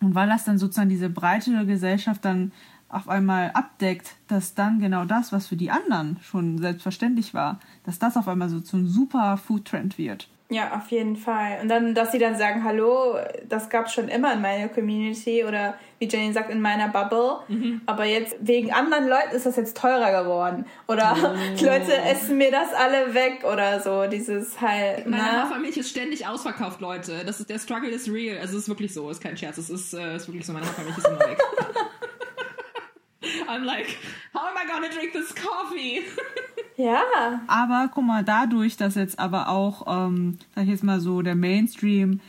Und weil das dann sozusagen diese breite Gesellschaft dann auf einmal abdeckt, dass dann genau das, was für die anderen schon selbstverständlich war, dass das auf einmal so zum super Food-Trend wird. Ja, auf jeden Fall. Und dann, dass sie dann sagen, hallo, das gab es schon immer in meiner Community oder wie Jenny sagt, in meiner Bubble. Aber jetzt wegen anderen Leuten ist das jetzt teurer geworden. Oder Leute essen mir das alle weg oder so. Dieses halt. Meine? Hafermilch ist ständig ausverkauft, Leute. Das ist, der Struggle ist real. Also es ist wirklich so, ist kein Scherz. Es ist, äh, ist wirklich so, meine Hafermilch ist immer weg. I'm like, how am I gonna drink this coffee? Ja. Aber guck mal, dadurch, dass jetzt aber auch, ähm, sag ich jetzt mal so, der Mainstream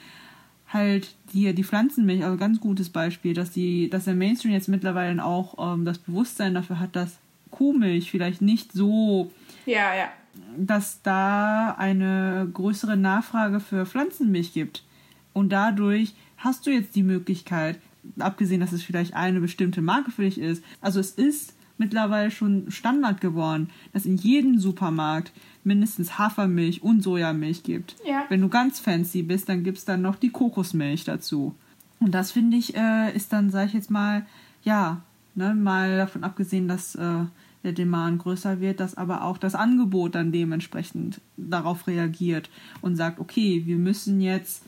halt hier die Pflanzenmilch, also ganz gutes Beispiel, dass die, dass der Mainstream jetzt mittlerweile auch ähm, das Bewusstsein dafür hat, dass Kuhmilch vielleicht nicht so Ja, ja. dass da eine größere Nachfrage für Pflanzenmilch gibt. Und dadurch hast du jetzt die Möglichkeit, abgesehen, dass es vielleicht eine bestimmte Marke für dich ist, also es ist mittlerweile schon Standard geworden, dass in jedem Supermarkt mindestens Hafermilch und Sojamilch gibt. Ja. Wenn du ganz fancy bist, dann gibt's dann noch die Kokosmilch dazu. Und das finde ich, äh, ist dann, sag ich jetzt mal, ja, ne, mal davon abgesehen, dass äh, der Demand größer wird, dass aber auch das Angebot dann dementsprechend darauf reagiert und sagt, okay, wir müssen jetzt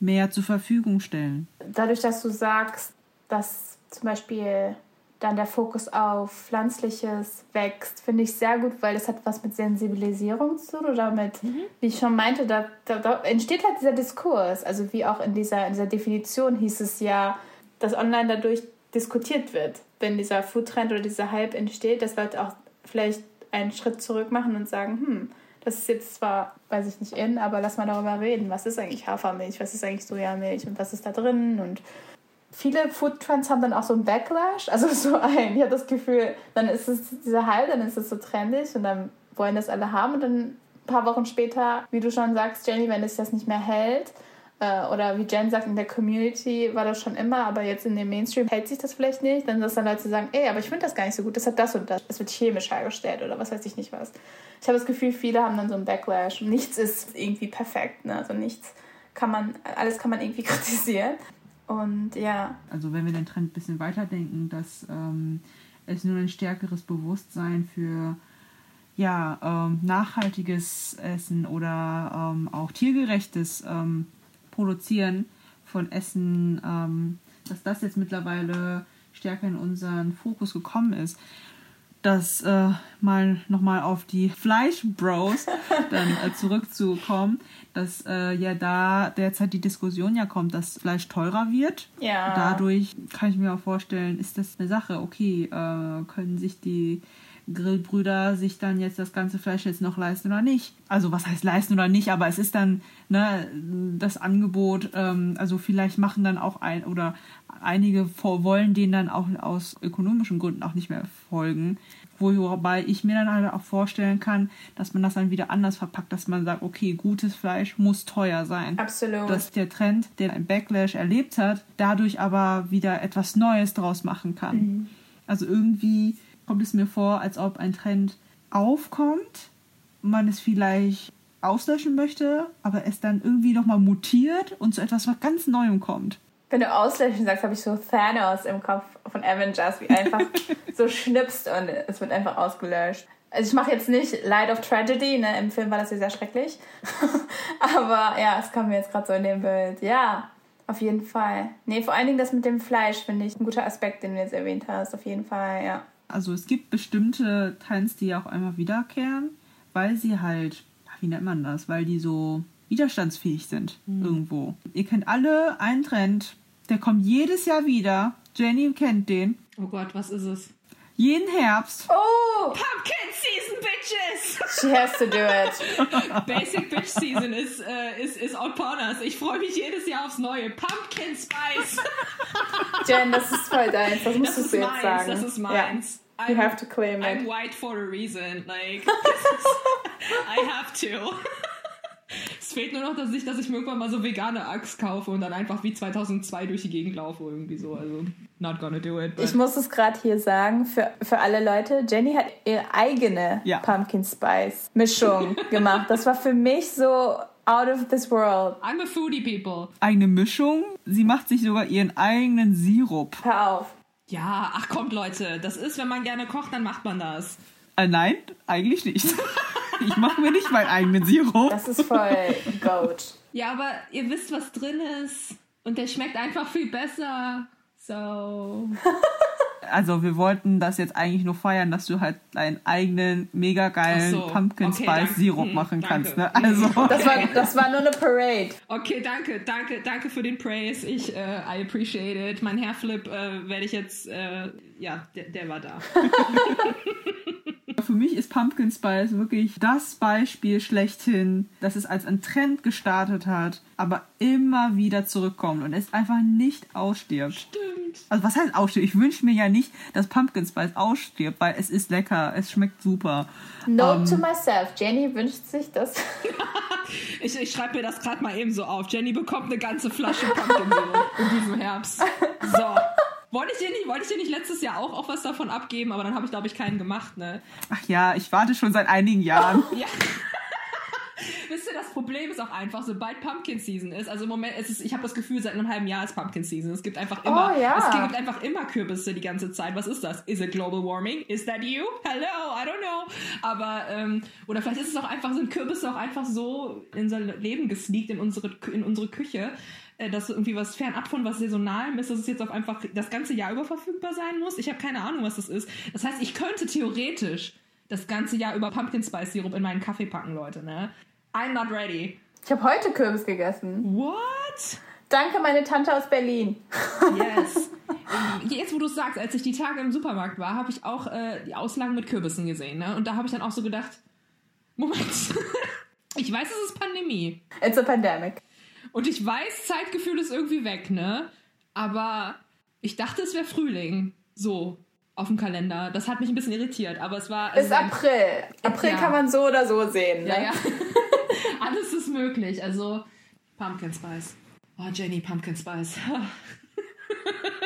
mehr zur Verfügung stellen. Dadurch, dass du sagst, dass zum Beispiel dann der Fokus auf Pflanzliches wächst, finde ich sehr gut, weil das hat was mit Sensibilisierung zu tun oder mit, wie ich schon meinte, da, da, da entsteht halt dieser Diskurs. Also wie auch in dieser, in dieser Definition hieß es ja, dass online dadurch diskutiert wird, wenn dieser Foodtrend oder dieser Hype entsteht, dass Leute auch vielleicht einen Schritt zurück machen und sagen, hm, das ist jetzt zwar, weiß ich nicht, in, aber lass mal darüber reden. Was ist eigentlich Hafermilch? Was ist eigentlich Sojamilch? Und was ist da drin? Und viele Foodtrends haben dann auch so einen Backlash. Also so ein, ich habe das Gefühl, dann ist es dieser Hype, dann ist es so trendig und dann wollen das alle haben und dann ein paar Wochen später, wie du schon sagst, Jenny, wenn es das nicht mehr hält, äh, oder wie Jen sagt, in der Community war das schon immer, aber jetzt in dem Mainstream hält sich das vielleicht nicht, dann dass dann Leute sagen, ey, aber ich finde das gar nicht so gut, das hat das und das, es wird chemisch hergestellt oder was weiß ich nicht was. Ich habe das Gefühl, viele haben dann so einen Backlash. Nichts ist irgendwie perfekt, ne? also nichts kann man, alles kann man irgendwie kritisieren. Und ja, Also wenn wir den Trend ein bisschen weiterdenken, dass ähm, es nur ein stärkeres Bewusstsein für ja, ähm, nachhaltiges Essen oder ähm, auch tiergerechtes ähm, Produzieren von Essen, ähm, dass das jetzt mittlerweile stärker in unseren Fokus gekommen ist. Das äh, mal nochmal auf die Fleischbros dann äh, zurückzukommen, dass äh, ja da derzeit die Diskussion ja kommt, dass Fleisch teurer wird. Ja. Dadurch kann ich mir auch vorstellen, ist das eine Sache, okay, äh, können sich die Grillbrüder sich dann jetzt das ganze Fleisch jetzt noch leisten oder nicht. Also was heißt leisten oder nicht, aber es ist dann ne, das Angebot, ähm, also vielleicht machen dann auch ein oder einige wollen denen dann auch aus ökonomischen Gründen auch nicht mehr folgen. Wobei ich mir dann halt auch vorstellen kann, dass man das dann wieder anders verpackt, dass man sagt, okay, gutes Fleisch muss teuer sein. Absolut. Dass der Trend, der ein Backlash erlebt hat, dadurch aber wieder etwas Neues draus machen kann. Mhm. Also irgendwie kommt es mir vor, als ob ein Trend aufkommt, man es vielleicht auslöschen möchte, aber es dann irgendwie nochmal mutiert und zu etwas was ganz Neuem kommt. Wenn du auslöschen sagst, habe ich so Thanos im Kopf von Avengers, wie einfach so schnipst und es wird einfach ausgelöscht. Also ich mache jetzt nicht Light of Tragedy, ne? im Film war das ja sehr schrecklich. Aber ja, es kam mir jetzt gerade so in dem Bild. Ja, auf jeden Fall. Nee, vor allen Dingen das mit dem Fleisch finde ich ein guter Aspekt, den du jetzt erwähnt hast. Auf jeden Fall, ja. Also es gibt bestimmte Trends, die auch einmal wiederkehren, weil sie halt, wie nennt man das, weil die so widerstandsfähig sind irgendwo. Ihr kennt alle einen Trend, der kommt jedes Jahr wieder. Jenny kennt den. Oh Gott, was ist es? Jeden Herbst. Oh, Pumpkin Season, Bitches! she has to do it. Basic Bitch Season ist, äh, ist, ist upon us. Ich freue mich jedes Jahr aufs Neue. Pumpkin Spice! Jen, das ist voll deins. Das musst Das du jetzt meins, sagen. das ist meins. Ja. You have to claim I'm it. white for a reason. Like, is, I have to. Es fehlt nur noch, dass ich, dass ich mir irgendwann mal so vegane Axt kaufe und dann einfach wie 2002 durch die Gegend laufe irgendwie so. Also, not gonna do it. Ich muss es gerade hier sagen, für, für alle Leute, Jenny hat ihre eigene Ja. Pumpkin Spice Mischung gemacht. Das war für mich so out of this world. I'm a foodie people. Eigene Mischung. Sie macht sich sogar ihren eigenen Sirup. Hör auf. Ja, ach kommt Leute, das ist, wenn man gerne kocht, dann macht man das. Äh, nein, eigentlich nicht. Ich mache mir nicht meinen eigenen Sirup. Das ist voll Goat. Ja, aber ihr wisst, was drin ist. Und der schmeckt einfach viel besser. So. Also wir wollten das jetzt eigentlich nur feiern, dass du halt deinen eigenen mega geilen so. Pumpkin Okay, Spice danke. Sirup Hm, machen danke. kannst. Ne? Also Das war, das war nur eine Parade. Okay, danke, danke, danke für den Praise. Ich, äh, I appreciate it. Mein Hairflip äh, werde ich jetzt, äh, ja, der, der war da. für mich ist Pumpkin Spice wirklich das Beispiel schlechthin, dass es als ein Trend gestartet hat, aber immer wieder zurückkommt und es einfach nicht ausstirbt. Stimmt. Also was heißt ausstirbt? Ich wünsche mir ja nicht, dass Pumpkin Spice ausstirbt, weil es ist lecker, es schmeckt super. Note to myself. Jenny wünscht sich das. Ich, ich schreibe mir das gerade mal eben so auf. Jenny bekommt eine ganze Flasche Pumpkin in diesem Herbst. So. Wollte ich, dir nicht, wollte ich dir nicht letztes Jahr auch, auch was davon abgeben, aber dann habe ich, glaube ich, keinen gemacht, ne? Ach ja, ich warte schon seit einigen Jahren. Ja. Wisst ihr, das Problem ist auch einfach, sobald Pumpkin Season ist, also im Moment, es ist, ich habe das Gefühl, seit einem halben Jahr ist Pumpkin Season. Es gibt einfach immer, Oh, ja. es gibt einfach immer Kürbisse die ganze Zeit. Was ist das? Is it global warming? Is that you? Hello, I don't know. Aber, ähm, oder vielleicht ist es auch einfach, sind Kürbisse auch einfach so in unser Leben gesneakt, in unsere, in unsere Küche, dass irgendwie was fernab von was Saisonalem ist, dass es jetzt auf einfach das ganze Jahr über verfügbar sein muss. Ich habe keine Ahnung, was das ist. Das heißt, ich könnte theoretisch das ganze Jahr über Pumpkin Spice Sirup in meinen Kaffee packen, Leute, ne? I'm not ready. Ich habe heute Kürbis gegessen. What? Danke, meine Tante aus Berlin. Yes. Jetzt, wo du es sagst, als ich die Tage im Supermarkt war, habe ich auch äh, die Auslagen mit Kürbissen gesehen, ne? Und da habe ich dann auch so gedacht, Moment. ich weiß, es ist Pandemie. It's a pandemic. Und ich weiß, Zeitgefühl ist irgendwie weg, ne? Aber ich dachte, es wäre Frühling. So, auf dem Kalender. Das hat mich ein bisschen irritiert, aber es war. Ist also, April. April Ja. kann man so oder so sehen. Ne? Ja, ja. Alles ist möglich. Also, Pumpkin Spice. Oh, Jenny, Pumpkin Spice.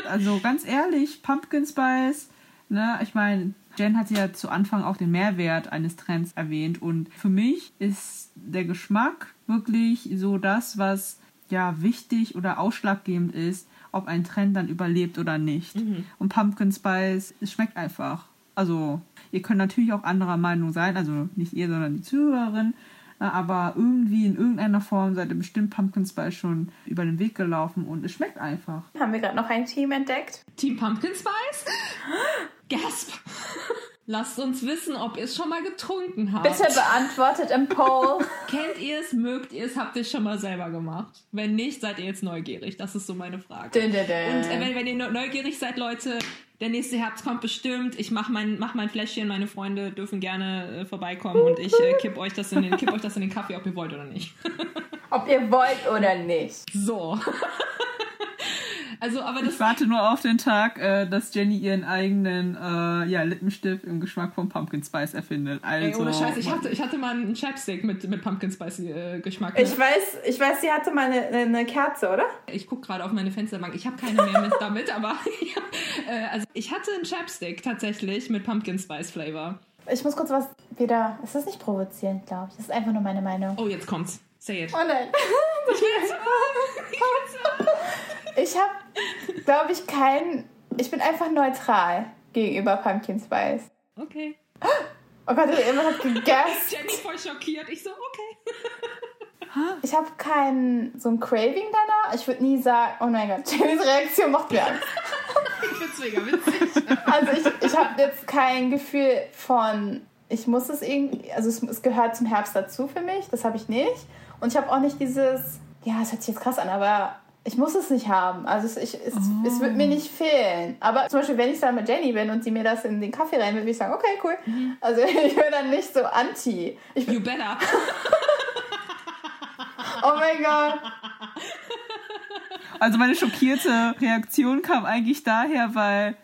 Also ganz ehrlich, Pumpkin Spice, ne, ich meine, Jen hat ja zu Anfang auch den Mehrwert eines Trends erwähnt und für mich ist der Geschmack wirklich so das, was ja wichtig oder ausschlaggebend ist, ob ein Trend dann überlebt oder nicht. Und Pumpkin Spice, es schmeckt einfach. Also, ihr könnt natürlich auch anderer Meinung sein, also nicht ihr, sondern die Zuhörerin. äh, Aber irgendwie in irgendeiner Form seid ihr bestimmt Pumpkin Spice schon über den Weg gelaufen und es schmeckt einfach. Haben wir gerade noch ein Team entdeckt? Team Pumpkin Spice? Gasp! Lasst uns wissen, ob ihr es schon mal getrunken habt. Bitte beantwortet im Poll. Kennt ihr es, mögt ihr es, habt ihr es schon mal selber gemacht? Wenn nicht, seid ihr jetzt neugierig? Das ist so meine Frage. Dün, dün, dün. Und äh, wenn, wenn ihr neu- neugierig seid, Leute, der nächste Herbst kommt bestimmt. Ich mache mein, mach mein Fläschchen, meine Freunde dürfen gerne äh, vorbeikommen und ich äh, kipp, euch das in den, kipp euch das in den Kaffee, ob ihr wollt oder nicht. Ob ihr wollt oder nicht. So. Also, aber das Ich warte nur auf den Tag, äh, dass Jenny ihren eigenen äh, ja, Lippenstift im Geschmack von Pumpkin Spice erfindet. Also, Ey, ohne Scheiß, ich hatte, ich hatte mal einen Chapstick mit, mit Pumpkin Spice äh, Geschmack. Ich weiß, ich weiß, sie hatte mal eine, eine Kerze, oder? Ich gucke gerade auf meine Fensterbank. Ich habe keine mehr mit damit, aber äh, also ich hatte einen Chapstick tatsächlich mit Pumpkin Spice Flavor. Ich muss kurz was wieder. Es ist nicht provozierend, glaube ich. Das ist einfach nur meine Meinung. Oh, jetzt kommt's. Say it. Oh nein. Ich habe, glaube ich, kein. Ich bin einfach neutral gegenüber Pumpkin Spice. Okay. Oh Gott, jemand hat gegessen. Jenny voll schockiert. Ich so, okay. Ich habe kein so ein Craving danach. Ich würde nie sagen, oh mein Gott, Jennys Reaktion macht mir Angst. Ich find's mega witzig. Also ich, ich habe jetzt kein Gefühl von, ich muss es irgendwie, also es, es gehört zum Herbst dazu für mich, das habe ich nicht. Und ich habe auch nicht dieses, ja, es hört sich jetzt krass an, aber ich muss es nicht haben. Also es, ich, es, es wird mir nicht fehlen. Aber zum Beispiel, wenn ich dann mit Jenny bin und sie mir das in den Kaffee rein will, würde ich sagen, okay, cool. Also ich bin dann nicht so anti. Ich You better. oh mein Gott. Also meine schockierte Reaktion kam eigentlich daher, weil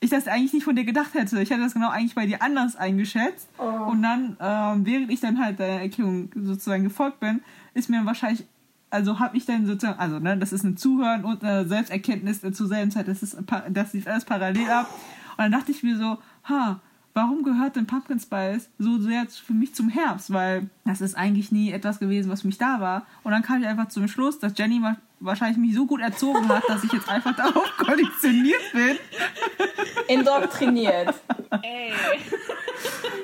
ich das eigentlich nicht von dir gedacht hätte. Ich hätte das genau eigentlich bei dir anders eingeschätzt. Oh. Und dann, ähm, während ich dann halt deiner Erklärung sozusagen gefolgt bin, ist mir wahrscheinlich, also habe ich dann sozusagen, also ne, das ist ein Zuhören und eine Selbsterkenntnis zur selben Zeit, das, ist, das lief alles parallel ab. Und dann dachte ich mir so, ha, warum gehört denn Pumpkin Spice so sehr für mich zum Herbst? Weil das ist eigentlich nie etwas gewesen, was für mich da war. Und dann kam ich einfach zum Schluss, dass Jenny wa- wahrscheinlich mich so gut erzogen hat, dass ich jetzt einfach darauf konditioniert bin, Indoktriniert. Ey.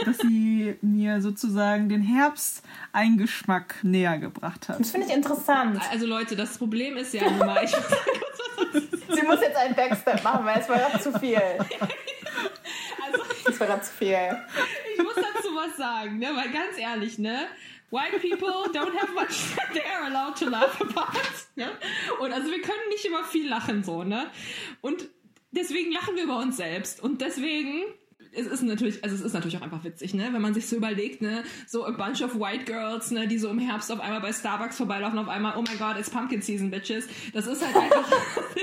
dass sie mir sozusagen den Herbst-Eingeschmack näher gebracht hat. Das finde ich interessant. Also Leute, das Problem ist ja nun mal, ich, Sie muss jetzt einen Backstep machen, weil es war gerade zu viel. also, Es war gerade zu viel. ich muss dazu was sagen, ne? Weil ganz ehrlich, ne? White people don't have much that they're allowed to laugh about. Ne? Und also wir können nicht immer viel lachen so, ne? Und deswegen lachen wir über uns selbst. Und deswegen. Es ist natürlich, also es ist natürlich auch einfach witzig, ne? Wenn man sich so überlegt, ne, so a bunch of white girls, ne, die so im Herbst auf einmal bei Starbucks vorbeilaufen, auf einmal, oh my god, it's Pumpkin Season, bitches. Das ist halt einfach,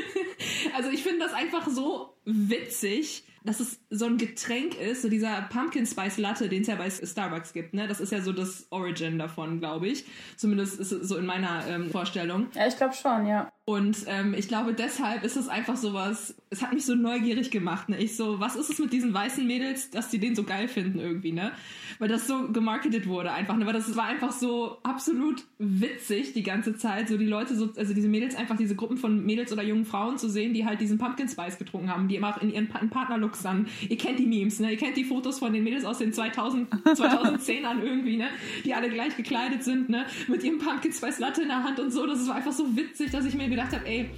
also ich finde das einfach so witzig, dass es so ein Getränk ist, so dieser Pumpkin Spice Latte, den es ja bei Starbucks gibt, ne? Das ist ja so das Origin davon, glaube ich. Zumindest ist es so in meiner ähm, Vorstellung. Ja, ich glaube schon, ja. Und ähm, ich glaube, deshalb ist es einfach sowas, es hat mich so neugierig gemacht, ne? Ich so, was ist es mit diesen weißen Mädels, dass die den so geil finden irgendwie, ne? Weil das so gemarketet wurde einfach, ne? Weil das war einfach so absolut witzig die ganze Zeit, so die Leute, so, also diese Mädels, einfach diese Gruppen von Mädels oder jungen Frauen zu sehen, die halt diesen Pumpkin Spice getrunken haben, die immer in ihren pa Partnerlooks dann, ihr kennt die Memes, ne? Ihr kennt die Fotos von den Mädels aus den 2000, 2010ern irgendwie, ne? Die alle gleich gekleidet sind, ne? Mit ihrem Pumpkin Spice Latte in der Hand und so. Das war einfach so witzig, dass ich mir gedacht habe, ey,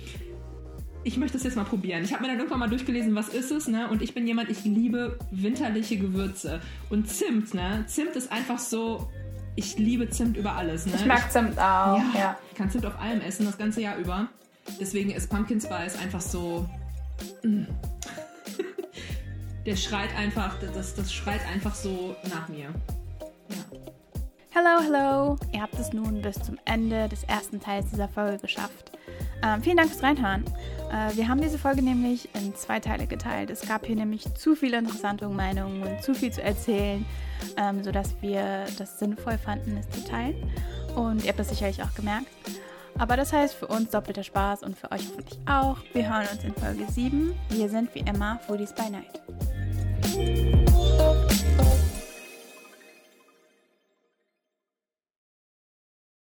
ich möchte das jetzt mal probieren. Ich habe mir dann irgendwann mal durchgelesen, was ist es, ne? Und ich bin jemand, ich liebe winterliche Gewürze. Und Zimt, ne? Zimt ist einfach so, ich liebe Zimt über alles, ne? Ich mag Zimt auch, ja, ja. Ich kann Zimt auf allem essen, das ganze Jahr über. Deswegen ist Pumpkin Spice einfach so. mm. Der schreit einfach, das, das schreit einfach so nach mir. Ja. Hello, hello! Ihr habt es nun bis zum Ende des ersten Teils dieser Folge geschafft. Ähm, vielen Dank fürs Reinhören. Äh, wir haben diese Folge nämlich in zwei Teile geteilt. Es gab hier nämlich zu viele interessante Meinungen und zu viel zu erzählen, ähm, sodass wir das sinnvoll fanden, es zu teilen. Und ihr habt das sicherlich auch gemerkt. Aber das heißt für uns doppelter Spaß und für euch hoffentlich auch. Wir hören uns in Folge 7. Wir sind wie immer Foodies by Night.